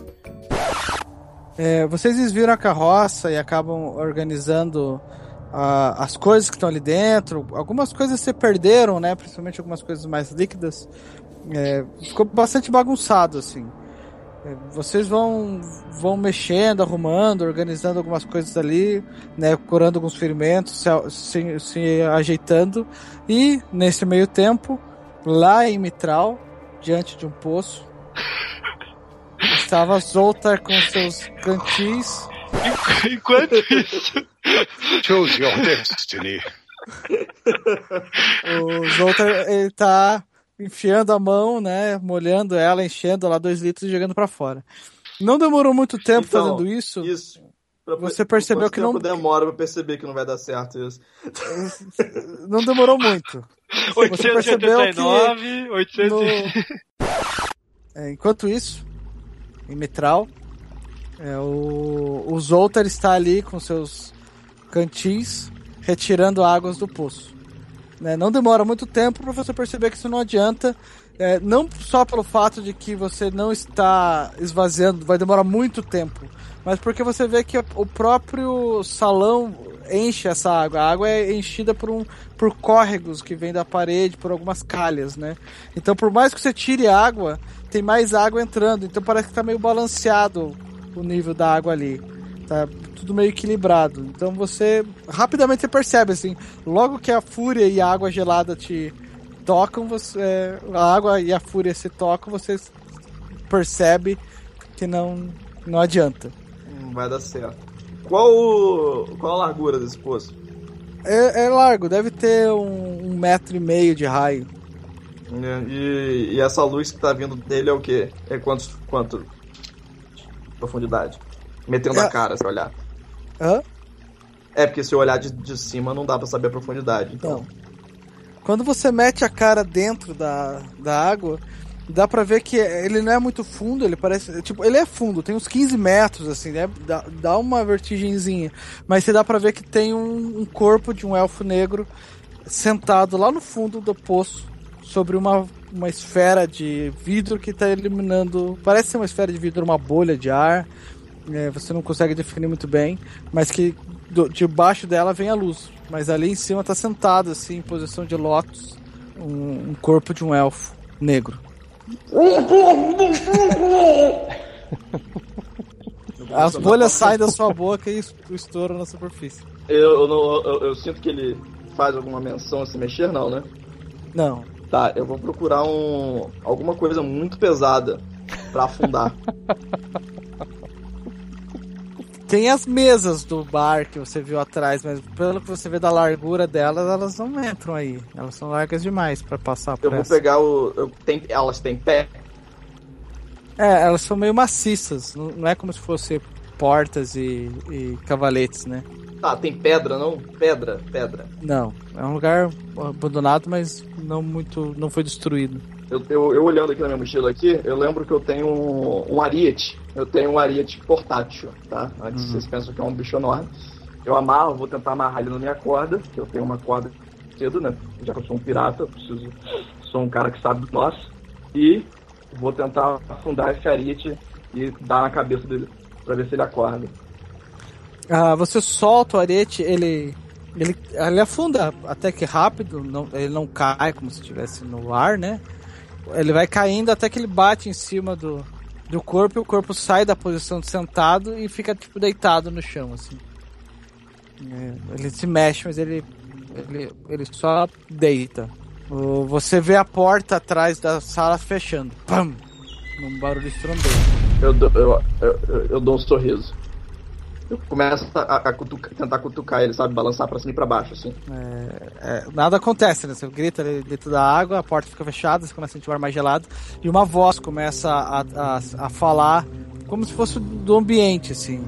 É, vocês desviram a carroça e acabam organizando uh, as coisas que estão ali dentro. Algumas coisas se perderam, né? Principalmente algumas coisas mais líquidas. É, ficou bastante bagunçado, assim. Vocês vão, vão mexendo, arrumando, organizando algumas coisas ali, né, curando alguns ferimentos, se, se, se ajeitando. E, nesse meio tempo, lá em Mitral, diante de um poço, estava Zoltar com seus cantis. Enquanto isso. Choose your destiny. o Zoltar, ele tá enfiando a mão, né? Molhando ela, enchendo lá dois litros e jogando para fora. Não demorou muito tempo então, fazendo isso. Isso. Pra, você percebeu que não demora pra perceber que não vai dar certo isso. Não demorou muito. 889, 800... No... É, enquanto isso, em Mitral, é, o, o Zoltar está ali com seus cantis retirando águas do poço. Né? Não demora muito tempo para você perceber que isso não adianta. É, não só pelo fato de que você não está esvaziando, vai demorar muito tempo, mas porque você vê que o próprio salão enche essa água. A água é enchida por, um, por córregos que vêm da parede, por algumas calhas, né? Então, por mais que você tire água, tem mais água entrando. Então, parece que está meio balanceado o nível da água ali. Tá tudo meio equilibrado. Então você rapidamente você percebe assim, logo que a fúria e a água gelada te tocam, você é, a água e a fúria se tocam, você percebe que não não adianta. Não vai dar certo. Qual qual a largura desse poço? É, é largo, deve ter um, um, metro e meio de raio. E, e, essa luz que tá vindo dele é o quê? É quantos, quanto profundidade? Metendo é... na cara, se olhar. Hã? É, porque se olhar de, de cima não dá para saber a profundidade. Então. Quando você mete a cara dentro da, da água, dá pra ver que ele não é muito fundo, ele parece. Tipo, ele é fundo, tem uns 15 metros, assim, né? Dá, dá uma vertigenzinha. Mas você dá pra ver que tem um, um corpo de um elfo negro sentado lá no fundo do poço, sobre uma, uma esfera de vidro que tá eliminando. Parece ser uma esfera de vidro, uma bolha de ar é, você não consegue definir muito bem, mas que do, debaixo dela vem a luz. Mas ali em cima está sentado, assim, em posição de lótus, um, um corpo de um elfo negro. As bolhas saem da sua boca e estouram na superfície. Eu, eu, não, eu, eu, sinto que ele faz alguma menção a se mexer, não, né? Não. Tá, eu vou procurar um alguma coisa muito pesada para afundar. Tem as mesas do bar que você viu atrás, mas pelo que você vê da largura delas, elas não entram aí. Elas são largas demais para passar por Eu vou essa. pegar o. Eu, tem, elas têm pé? É, elas são meio maciças. Não, não é como se fosse portas e, e cavaletes, né? Tá, tem pedra, não? Pedra, pedra. Não, é um lugar abandonado, mas não muito, não foi destruído. Eu, eu, eu, olhando aqui na minha mochila aqui, eu lembro que eu tenho um, um ariete. Eu tenho um ariete portátil, tá? Antes uhum. vocês pensam que é um bicho enorme. Eu amarro, vou tentar amarrar ele na minha corda, que eu tenho uma corda cedo, né? Já que eu sou um pirata, eu preciso. Sou um cara que sabe do nosso. E vou tentar afundar esse ariete e dar na cabeça dele pra ver se ele acorda. Ah, você solta o arete, ele, ele, ele afunda até que rápido, não, ele não cai como se estivesse no ar, né? Ele vai caindo até que ele bate em cima do, do corpo e o corpo sai da posição de sentado e fica tipo deitado no chão, assim. É, ele se mexe, mas ele, ele, ele só deita. Você vê a porta atrás da sala fechando. Pam! Num barulho estrondoso. Eu, eu, eu, eu dou um sorriso. Eu começo a, a cutucar- tentar cutucar ele, sabe? Balançar pra cima e pra baixo, assim. É, nada acontece, né? Você grita ali dentro da água, a porta fica fechada, você começa a sentir o ar mais gelado, e uma voz começa a, a, a falar como se fosse do ambiente, assim.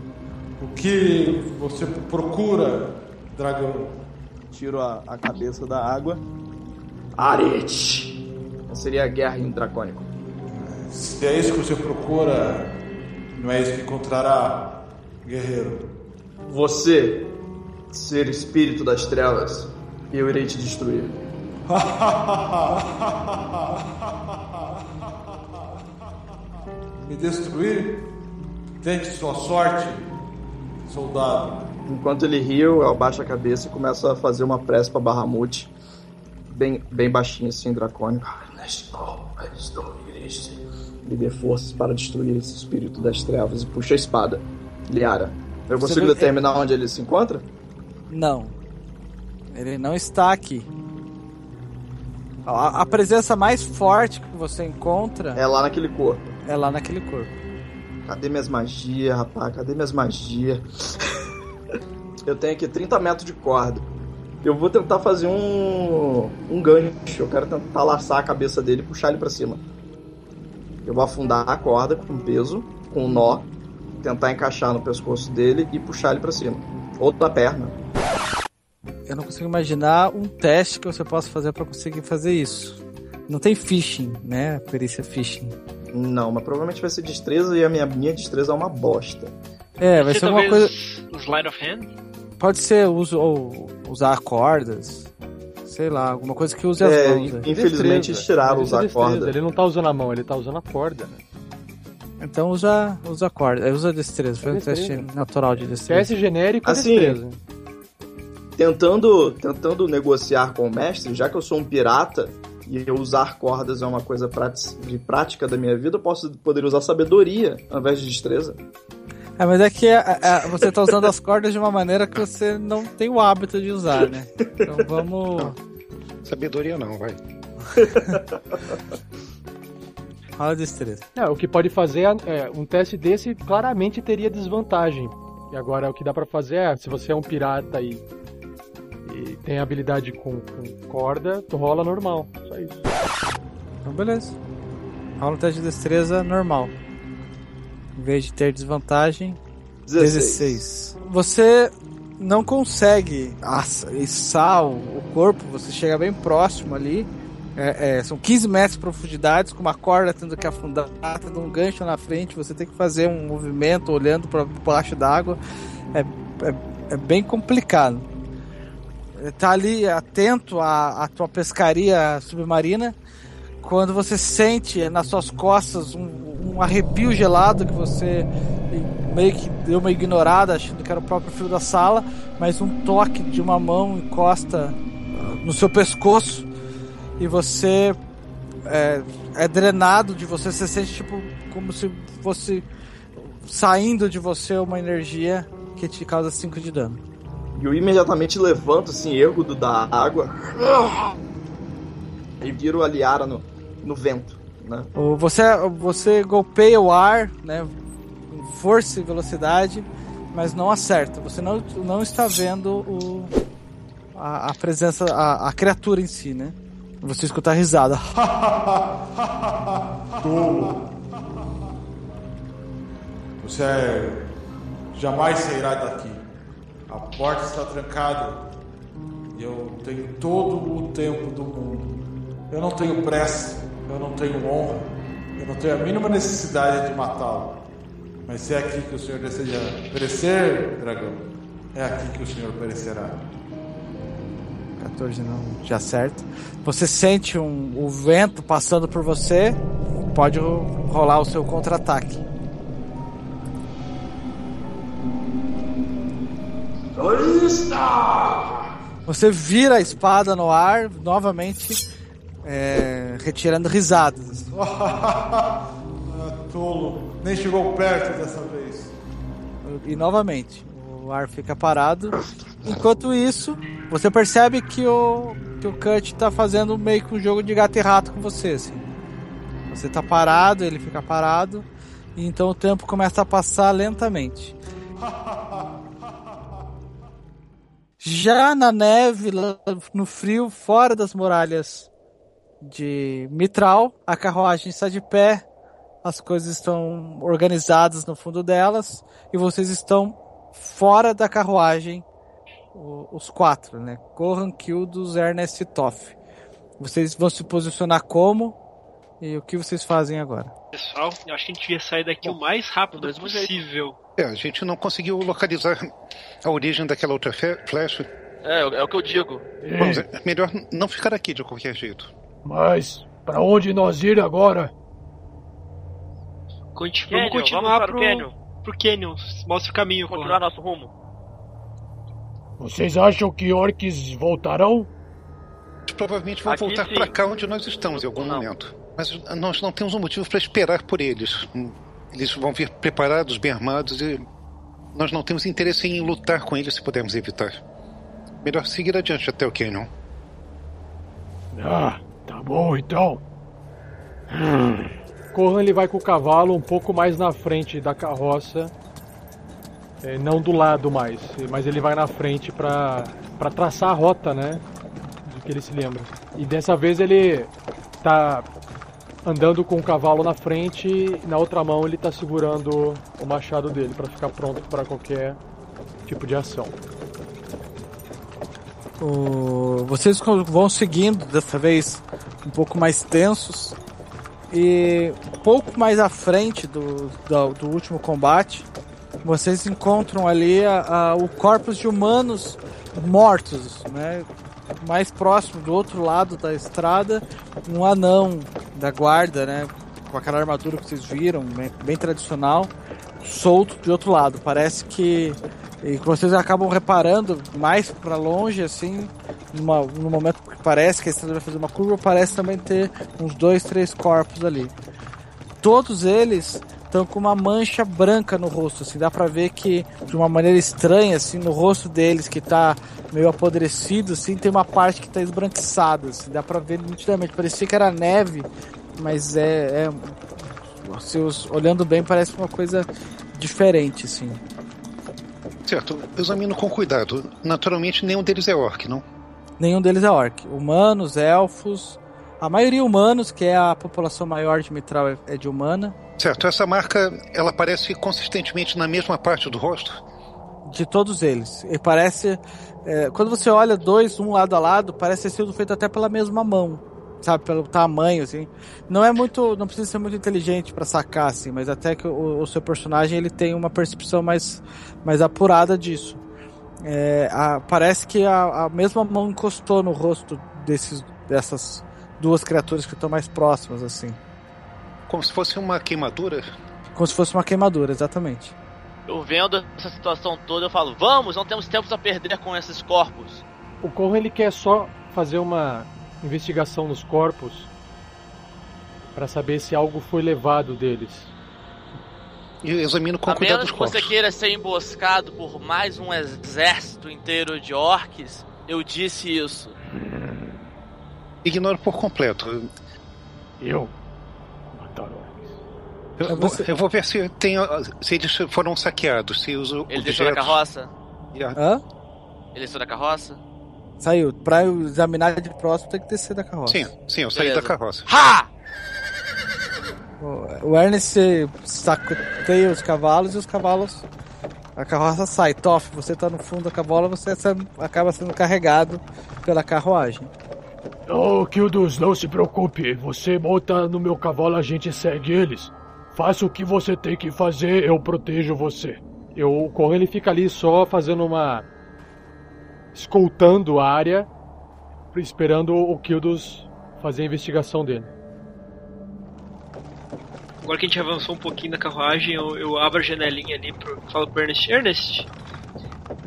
O que você procura, dragão? Tiro a, a cabeça da água. Arete. Seria a guerra em dracônico. Se é isso que você procura, não é isso que encontrará, guerreiro. Você, ser espírito das trevas, eu irei te destruir. Me destruir? Tente sua sorte, soldado. Enquanto ele riu, eu abaixo a cabeça e começo a fazer uma prece pra Bahamut. Bem, bem baixinho assim, dracônico. Me dê forças para destruir esse espírito das trevas e puxa a espada. Liara, eu Você consigo vê- determinar onde ele se encontra? Não. Ele não está aqui. A, a presença mais forte que você encontra É lá naquele corpo. é lá naquele corpo. Cadê minhas magias, rapaz? Cadê minhas magias? eu tenho aqui 30 metros de corda. Eu vou tentar fazer um, um gancho. Eu quero tentar laçar a cabeça dele e puxar ele pra cima. Eu vou afundar a corda com peso, com um nó, tentar encaixar no pescoço dele e puxar ele pra cima. Ou da perna. Eu não consigo imaginar um teste que você possa fazer para conseguir fazer isso. Não tem phishing, né? Perícia phishing. Não, mas provavelmente vai ser destreza e a minha, minha destreza é uma bosta. É, vai ser alguma coisa. Slide of Hand? Pode ser uso, ou usar cordas. Sei lá, alguma coisa que use as É, mãos. né? infelizmente eles tiraram é usar destreza, corda. Ele não tá usando a mão, ele tá usando a corda, né? Então usa, usa corda. é, Usa destreza. Foi um Destreza. teste natural de destreza. CS genérico Assim, destreza. tentando, tentando negociar com o mestre, já que eu sou um pirata e eu usar cordas é uma coisa de prática da minha vida, eu posso poder usar sabedoria ao invés de destreza. É, mas é que é, é, você tá usando as cordas de uma maneira que você não tem o hábito de usar, né? Então vamos. Sabedoria não, vai. Rola destreza. É, o que pode fazer é, é, um teste desse claramente teria desvantagem. E agora o que dá pra fazer é, se você é um pirata e, e tem habilidade com, com corda, tu rola normal. Só isso. Então beleza. Rola um teste de destreza normal. Em vez de ter desvantagem, 16. 16. Você não consegue ass- içar o o corpo, você chega bem próximo ali. É, é, são 15 metros de profundidade, com uma corda tendo que afundar, tendo um gancho na frente, você tem que fazer um movimento olhando para baixo d'água. É, é, é bem complicado. Tá ali atento à, à tua pescaria submarina, quando você sente nas suas costas um, um arrepio gelado que você meio que deu uma ignorada, achando que era o próprio fio da sala, mas um toque de uma mão encosta no seu pescoço e você é, é drenado de você, você sente tipo como se fosse saindo de você uma energia que te causa 5 de dano. E eu imediatamente levanto, assim, ergo do da água. E viro a liara no, no vento, né? Você, você golpeia o ar, né? Com força e velocidade, mas não acerta. Você não, não está vendo o, a, a presença, a, a criatura em si, né? Você escuta a risada. Tolo. Você é- jamais sairá daqui. A porta está trancada. E eu tenho todo o tempo do mundo. Eu não tenho pressa. Eu não tenho honra. Eu não tenho a mínima necessidade de matá-lo. Mas se é aqui que o Senhor deseja perecer, dragão, é aqui que o Senhor perecerá. 14 não te acerta. Você sente um, o vento passando por você, pode ro- rolar o seu contra-ataque. Você vira a espada no ar, novamente é, retirando risadas. Ah, tolo. Nem chegou perto dessa vez. E novamente, o ar fica parado. Enquanto isso, você percebe que o, que o Cut tá fazendo meio que um jogo de gato e rato com você. Assim. Você tá parado, ele fica parado. E então o tempo começa a passar lentamente. Já na neve, no frio, fora das muralhas de Mitral, a carruagem está de pé, as coisas estão organizadas no fundo delas e vocês estão fora da carruagem, o- os quatro, né? Gohan, Kildos, Ernest e Toff. Vocês vão se posicionar como e o que vocês fazem agora? Pessoal, eu acho que a gente devia sair daqui o mais rápido possível. É, a gente não conseguiu localizar a origem daquela outra flecha. É, é o que eu digo. Vamos, é melhor não ficar aqui de qualquer jeito. Mas pra onde nós ir agora? Conti- Canyon, vamos continuar vamos para o pro, Canyon. pro Canyon. Mostra o caminho, Continuar nosso rumo. Vocês acham que orcs voltarão? Eles provavelmente vão Aqui voltar para cá onde nós estamos em algum Não. momento. Mas nós não temos um motivo para esperar por eles. Eles vão vir preparados, bem armados e nós não temos interesse em lutar com eles se pudermos evitar. Melhor seguir adiante até o Canyon. Ah, tá bom então. Corran ele vai com o cavalo um pouco mais na frente da carroça, é, não do lado mais, mas ele vai na frente pra traçar a rota, né? Do que ele se lembra. E dessa vez ele tá andando com o cavalo na frente e na outra mão ele tá segurando o machado dele pra ficar pronto pra qualquer tipo de ação. O- Vocês vão seguindo, dessa vez um pouco mais tensos. E pouco mais à frente do, do, do último combate, vocês encontram ali a- a- o corpos de humanos mortos, né? Mais próximo do outro lado da estrada, um anão da guarda, né? Com aquela armadura que vocês viram, bem, bem tradicional, solto de outro lado. Parece que e vocês acabam reparando mais pra longe, assim, numa, momento que parece que a estrada vai fazer uma curva, parece também ter uns dois, três corpos ali. Todos eles estão com uma mancha branca no rosto, assim, dá pra ver que de uma maneira estranha, assim, no rosto deles que tá meio apodrecido, assim, tem uma parte que tá esbranquiçada, assim, dá pra ver nitidamente. Parecia que era neve, mas é, é se os- olhando bem parece uma coisa diferente, assim. Certo, eu examino com cuidado. Naturalmente, nenhum deles é orc, não? Nenhum deles é orc. Humanos, elfos. A maioria humanos, que é a população maior de Mitral, é- é de humana. Certo, essa marca, ela aparece consistentemente na mesma parte do rosto? De todos eles. E parece. é, quando você olha dois, um lado a lado, parece ter sido feito até pela mesma mão. Sabe, pelo tamanho, assim. Não é muito. Não precisa ser muito inteligente pra sacar, assim, mas até que o, o seu personagem ele tem uma percepção mais, mais apurada disso. É, a- parece que a, a mesma mão encostou no rosto desses, dessas duas criaturas que estão mais próximas, assim. Como se fosse uma queimadura? Como se fosse uma queimadura, exatamente. Eu vendo essa situação toda, eu falo, vamos, não temos tempo a perder com esses corpos. O Corran ele quer só fazer uma investigação nos corpos pra saber se algo foi levado deles. E eu examino com a cuidado menos os que você queira ser emboscado por mais um exército inteiro de orcs, eu disse isso. Ignoro por completo. Eu? Eu, É vou, você- eu vou ver se, tem, se eles foram saqueados, se os Ele desceu da objetos... carroça? a- Hã? Ele desceu da carroça? Saiu. Pra eu examinar de próximo, tem que descer da carroça. Sim, sim, eu saí Beleza. da carroça. Ha! O Ernest sacoteia os cavalos e os cavalos. A carroça sai. Toff, você tá no fundo da cavola, você acaba sendo carregado pela carruagem. Oh, Kildos, não se preocupe. Você monta no meu cavalo, a gente segue eles. Faça o que você tem que fazer, eu protejo você. Eu, o Corran ele fica ali só fazendo uma. escoltando a área, esperando o Kildos fazer a investigação dele. agora que a gente avançou um pouquinho na carruagem, eu, eu abro a janelinha ali pro. Falo pro Ernest. Ernest,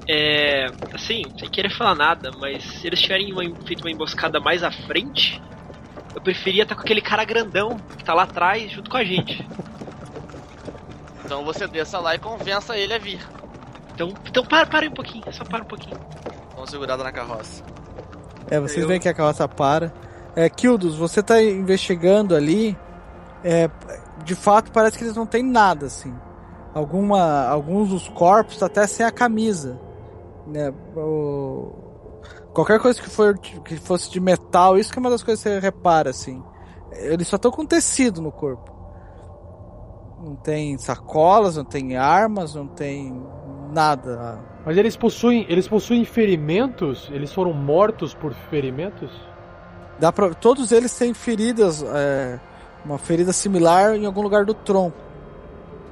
é. Assim, sem querer falar nada, mas se eles tiverem uma, feito uma emboscada mais à frente, eu preferia estar com aquele cara grandão que tá lá atrás junto com a gente. Então você desça lá e convença ele a vir. Então, então para, para um pouquinho, só para um pouquinho. Vamos segurada na carroça. É, vocês Eu- veem que a carroça para. É, Kildos, você tá investigando ali. É, de fato, parece que eles não têm nada, assim. Alguma, alguns dos corpos tá até sem a camisa. Né? O- Qualquer coisa que, for, que fosse de metal, isso que é uma das coisas que você repara, assim. Eles só estão com tecido no corpo. Não tem sacolas, não tem armas, não tem nada. Mas eles possuem, eles possuem ferimentos? Eles foram mortos por ferimentos? Dá pra, todos eles têm feridas, é, uma ferida similar em algum lugar do tronco.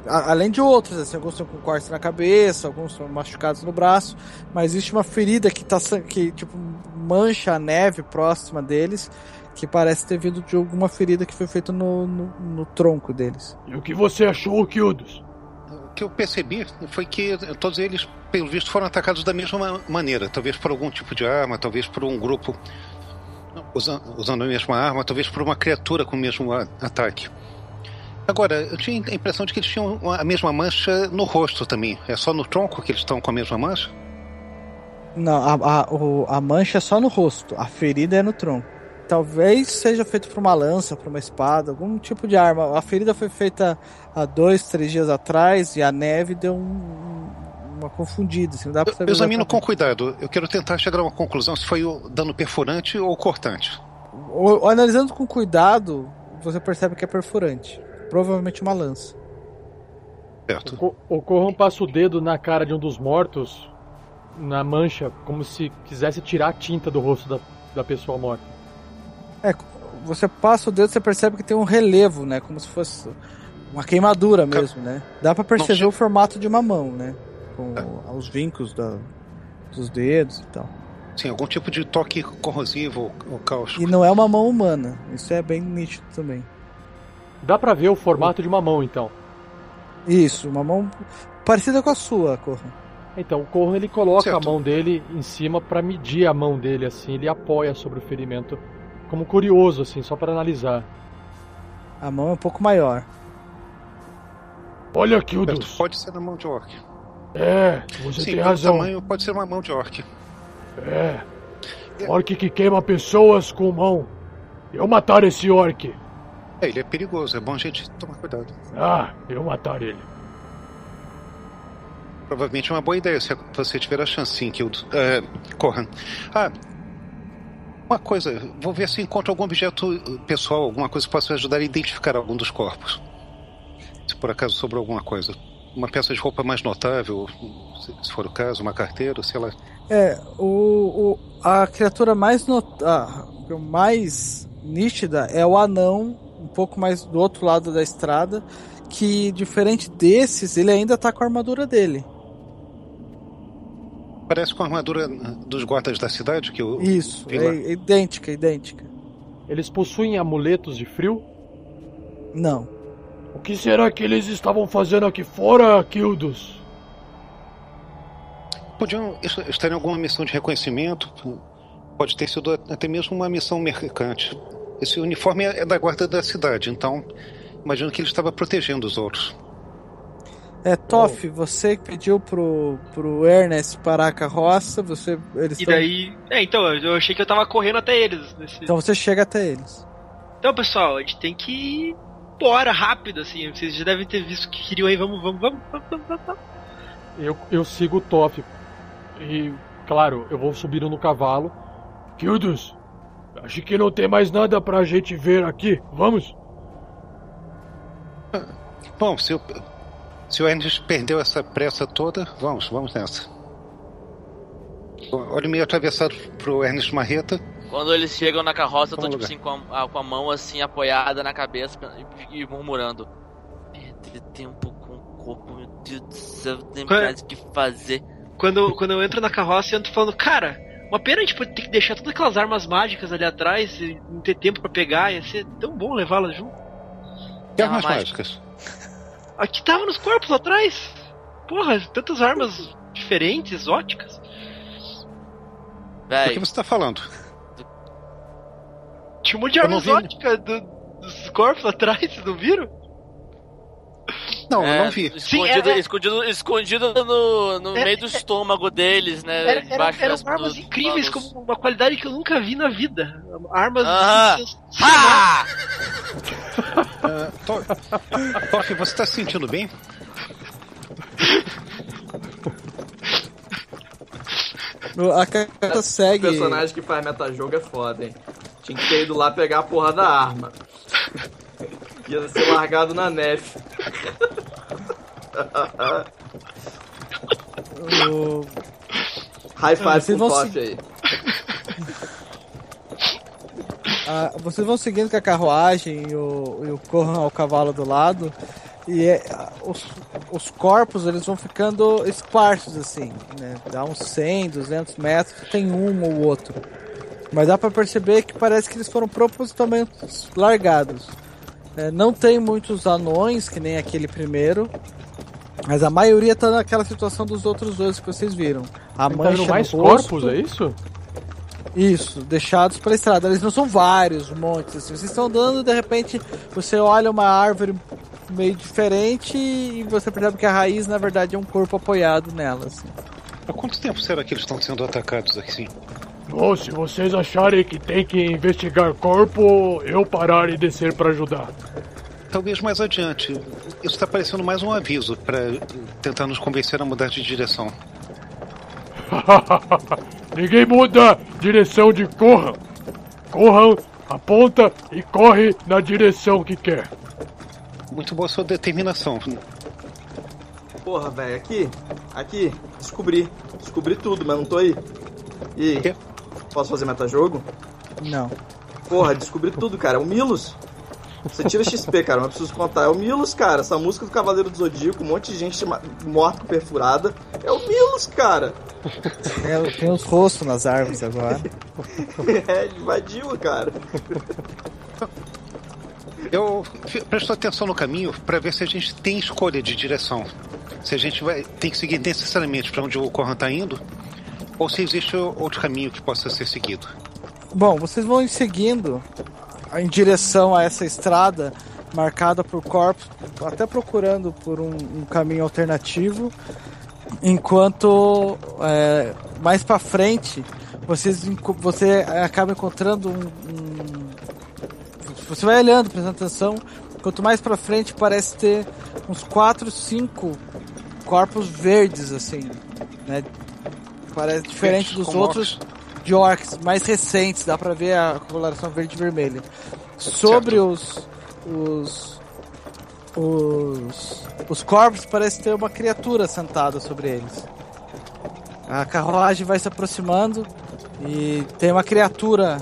A- além de outros, assim, alguns estão com cortes na cabeça, alguns estão machucados no braço, mas existe uma ferida que tá que tipo mancha a neve próxima deles, que parece ter vindo de alguma ferida que foi feita no, no, no tronco deles. E o que você achou, Kildos? O que eu percebi foi que todos eles, pelo visto, foram atacados da mesma maneira. Talvez por algum tipo de arma, talvez por um grupo usa- usando a mesma arma, talvez por uma criatura com o mesmo ataque. Agora, eu tinha a impressão de que eles tinham a mesma mancha no rosto também. É só no tronco que eles estão com a mesma mancha? Não, a, a, o- a mancha é só no rosto, a ferida é no tronco. Talvez seja feito por uma lança, por uma espada, algum tipo de arma. A ferida foi feita há dois, três dias atrás e a neve deu um- um- uma confundida. Assim, dá pra Eu, examino com cuidado. Eu quero tentar chegar a uma conclusão se foi o dano perfurante ou cortante. O- analisando com cuidado, você percebe que é perfurante. Provavelmente uma lança. Certo. O, Co- o Corran passa o dedo na cara de um dos mortos, na mancha, como se quisesse tirar a tinta do rosto da, da pessoa morta. É, você passa o dedo, você percebe que tem um relevo, né? Como se fosse uma queimadura mesmo, né? Dá pra perceber o formato de uma mão, né? Com os vincos da- dos dedos e tal. Sim, algum tipo de toque corrosivo ou cáustico. E não é uma mão humana. Isso é bem nítido também. Dá pra ver o formato de uma mão, então. Isso, uma mão parecida com a sua, Corra. Então, o Corran ele coloca Certo. a mão dele em cima pra medir a mão dele, assim, ele apoia sobre o ferimento, como curioso, assim, só pra analisar. A mão é um pouco maior. Olha, Certo, Kildos. Pode ser na mão de orc. É, você Sim, tem razão. tamanho pode ser uma mão de orc. É. Orc que queima pessoas com mão. Eu matar esse orc. É, ele é perigoso, é bom a gente tomar cuidado. Ah, eu matar ele. Provavelmente é uma boa ideia se você tiver a chance, sim, que é, Corran. Ah, uma coisa, vou ver se encontro algum objeto pessoal, alguma coisa que possa ajudar a identificar algum dos corpos. Se por acaso sobrou alguma coisa. Uma peça de roupa mais notável, se- for o caso, uma carteira, sei lá. É, o, o- a criatura mais, not, a, mais nítida é o anão, um pouco mais do outro lado da estrada, que diferente desses, ele ainda tá com a armadura dele. Parece com a armadura dos guardas da cidade, que eu Isso, é idêntica, idêntica. Eles possuem amuletos de frio? Não. O que será que eles estavam fazendo aqui fora, Kildos? Podiam est- estar em alguma missão de reconhecimento, pode ter sido até mesmo uma missão mercante. Esse uniforme é da guarda da cidade, então imagino que ele estava protegendo os outros. É, Toff, você que pediu pro, pro Ernest parar a carroça, você. Eles E tão- daí. É, então, eu achei que eu tava correndo até eles. Nesse... Então você chega até eles. Então, pessoal, a gente tem que ir embora rápido, assim. Vocês já devem ter visto que queriam aí. Vamos, vamos, vamos, vamos, vamos, vamos. Eu, eu sigo o Toff. E, claro, eu vou subindo no cavalo. Kildos, acho que não tem mais nada pra gente ver aqui. Vamos? Bom, se o, se o Ernest perdeu essa pressa toda, vamos, vamos nessa. Olha meio atravessado pro Ernest Marreta. Quando eles chegam na carroça, eu tô tipo assim, com a, a- com a mão assim apoiada na cabeça e, e murmurando. Perder tempo com o corpo, meu Deus do céu, tem mais o que fazer. Quando, quando eu entro na carroça, eu entro falando, cara, uma pena a gente ter que deixar todas aquelas armas mágicas ali atrás e não ter tempo pra pegar. Ia ser tão bom levá-las junto. Que Arma armas mágica. mágicas? Aqui tava nos corpos atrás. Porra, tantas armas diferentes, exóticas. Do que Véi, você tá falando? Tinha um monte de arma exótica do- dos corpos atrás, vocês não viram? Não, é, eu não vi. Escondido, Sim, é- é- escondido, escondido no, no É- meio do estômago deles, né? Era, era, eram das- armas dos incríveis, com uma qualidade que eu nunca vi na vida. Armas. Ah! Ah, To- Toff, você tá se sentindo bem? A carta segue. O personagem que faz metajogo é foda, hein? Tinha que ter ido lá pegar a porra da arma. Ia ser largado na neve. o- High five Vocês com vão Toff aí. a- vocês vão seguindo com a carruagem e o, e o corram ao cavalo do lado. E é, os, os corpos eles vão ficando esparsos assim, né? Dá uns 100, 200 metros, tem um ou outro. Mas dá pra perceber que parece que eles foram propositalmente largados. É, não tem muitos anões, que nem aquele primeiro. Mas a maioria tá naquela situação dos outros dois que vocês viram. A Tá mancha no mais rosto, corpos, é isso? Isso, deixados pela estrada. Eles não são vários montes. Assim. Vocês estão andando de repente você olha uma árvore meio diferente e você percebe que a raiz, na verdade, é um corpo apoiado nela. Assim. Há quanto tempo será que eles estão sendo atacados aqui? Bom, se vocês acharem que tem que investigar corpo, eu parar e descer pra ajudar. Talvez mais adiante. Isso tá parecendo mais um aviso para tentar nos convencer a mudar de direção. Ninguém muda direção de corram. Corram, aponta e corre na direção que quer. Muito boa sua determinação. Porra, velho, aqui, aqui, descobri. Descobri tudo, mas não tô aí. E aí? Posso fazer metajogo? Não. Porra, descobri tudo, cara. É o Milos. Você tira XP, cara, mas preciso contar. É o Milos, cara. Essa música do Cavaleiro do Zodíaco, um monte de gente morta perfurada. É o Milos, cara. É, tem os rostos nas árvores agora. É, invadiu, cara. Eu presto atenção no caminho para ver se a gente tem escolha de direção. Se a gente vai tem que seguir necessariamente para onde o Corran tá indo, ou se existe outro caminho que possa ser seguido. Bom, vocês vão seguindo em direção a essa estrada marcada por corpos, até procurando por um, um caminho alternativo, enquanto é, mais pra frente vocês você acaba encontrando um, um- você vai olhando, prestando atenção, quanto mais pra frente parece ter uns 4, 5 corpos verdes assim, né? Parece diferente dos outros de orcs mais recentes, dá pra ver a coloração verde e vermelha. Sobre os, os os os corpos parece ter uma criatura sentada sobre eles. A carruagem vai se aproximando e tem uma criatura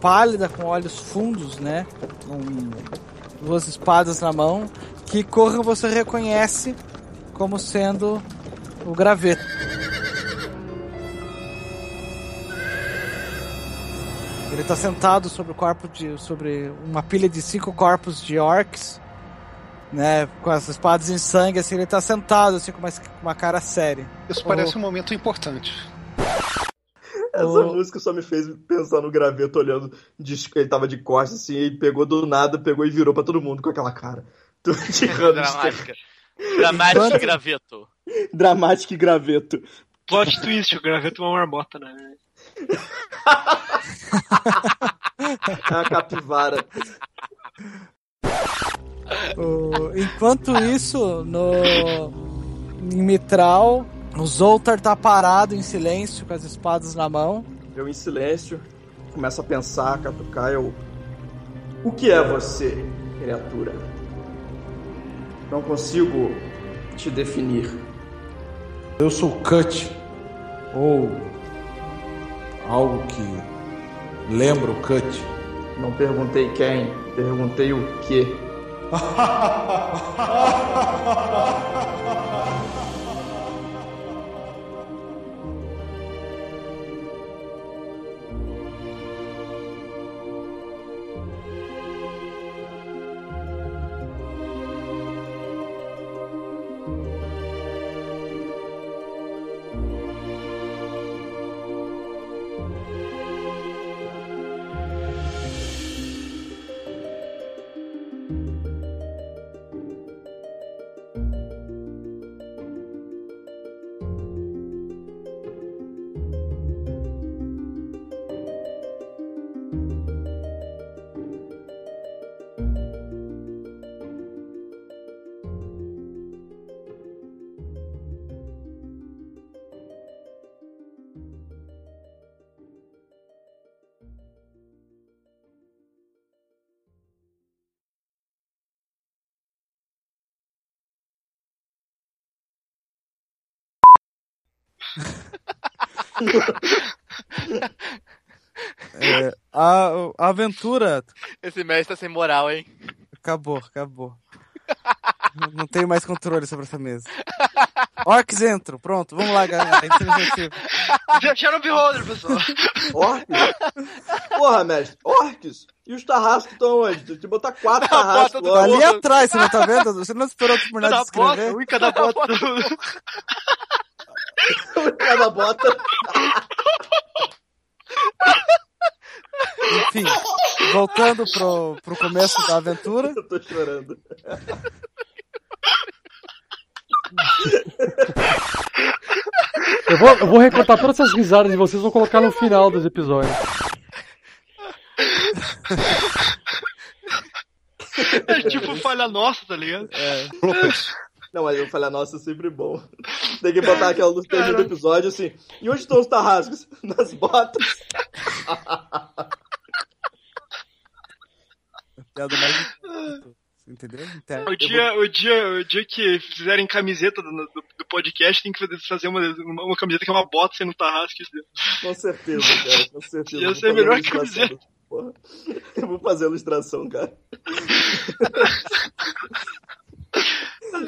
pálida com olhos fundos, né? Com duas espadas na mão que Corra você reconhece como sendo o graveto. Ele tá sentado sobre o corpo de. sobre uma pilha de cinco corpos de orcs, né? Com as espadas em sangue, assim, ele tá sentado assim com uma, com uma cara séria. Isso parece um momento importante. Essa Ô. música só me fez pensar no graveto olhando. De, ele tava de costas assim, e pegou do nada, pegou e virou pra todo mundo com aquela cara. Tudo de hamster. Dramática. Dramática Enquanto- e graveto. Dramático e graveto. Plot twist, o graveto é uma marmota, né? É a capivara. O- enquanto isso, no em Mitral, o Zoltar tá parado em silêncio com as espadas na mão. Eu em silêncio, começo a pensar, a catucar, eu. O que é você, criatura? Não consigo te definir. Eu sou Cut, ou algo que lembra o Cut. Não perguntei quem, perguntei o que. É, a, a aventura Esse mestre tá sem moral, hein? acabou, acabou. Não- Não tenho mais controle sobre essa mesa. Orcs entram, pronto, vamos lá, galera. Iniciativa. Deixaram o beholder, pessoal. Orcs? Porra, mestre, orcs? E os tarrascos estão onde? Tem que botar quatro Na tarrascos bota do lá. Ali atrás, você não tá vendo? Você não esperou terminar de Cada bota, escrever? um em cada bota. Cada bota. Enfim, voltando pro, pro começo da aventura. Eu tô chorando. Eu vou, eu vou recortar todas essas risadas de vocês e vou colocar no final dos episódios. É tipo falha nossa, tá ligado? Não, mas eu falei, nossa, é sempre bom. Tem que botar aquela no terceiro do episódio assim. E onde estão os tarrascos? Nas botas. Piada mais Entendeu? Interna. O dia, o, dia, o dia que fizerem camiseta do, do, do podcast, tem que fazer- fazer uma, uma, uma camiseta que é uma bota sendo tarrasco. Com certeza, cara, com certeza. Ia vou ser fazer melhor camiseta. Porra. Eu vou fazer a ilustração, cara.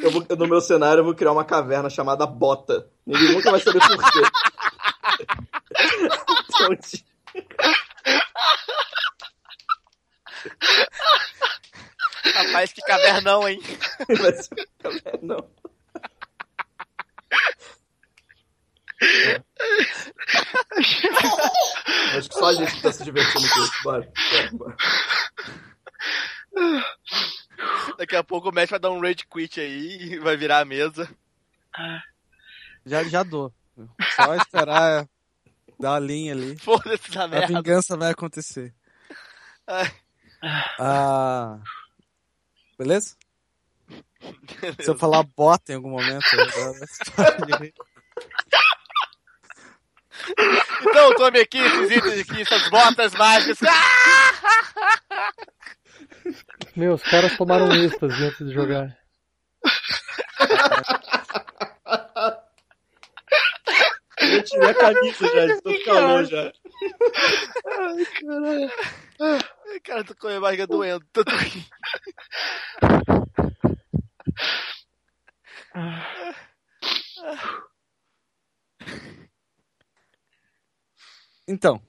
Eu vou, no meu cenário eu vou criar uma caverna chamada Bota. Ninguém nunca vai saber por quê. Então, tipo, Rapaz, que cavernão, hein? vai ser cavernão. Acho que só a gente tá se divertindo com isso. Bora. bora, bora. Daqui a pouco o mestre vai dar um rage quit aí e vai virar a mesa. Já, já dou. Só esperar dar a linha ali. Foda-se essa A merda. vingança vai acontecer. Ai. Ah, beleza? Se eu falar bota em algum momento, Então, tome aqui esses itens aqui, essas botas mágicas. Meu, os caras tomaram êxtase antes de jogar. Eu já tirei a camisa já, estou com calor já. Ai, Cara, tô com a minha barriga doendo. Tanto rir. Então,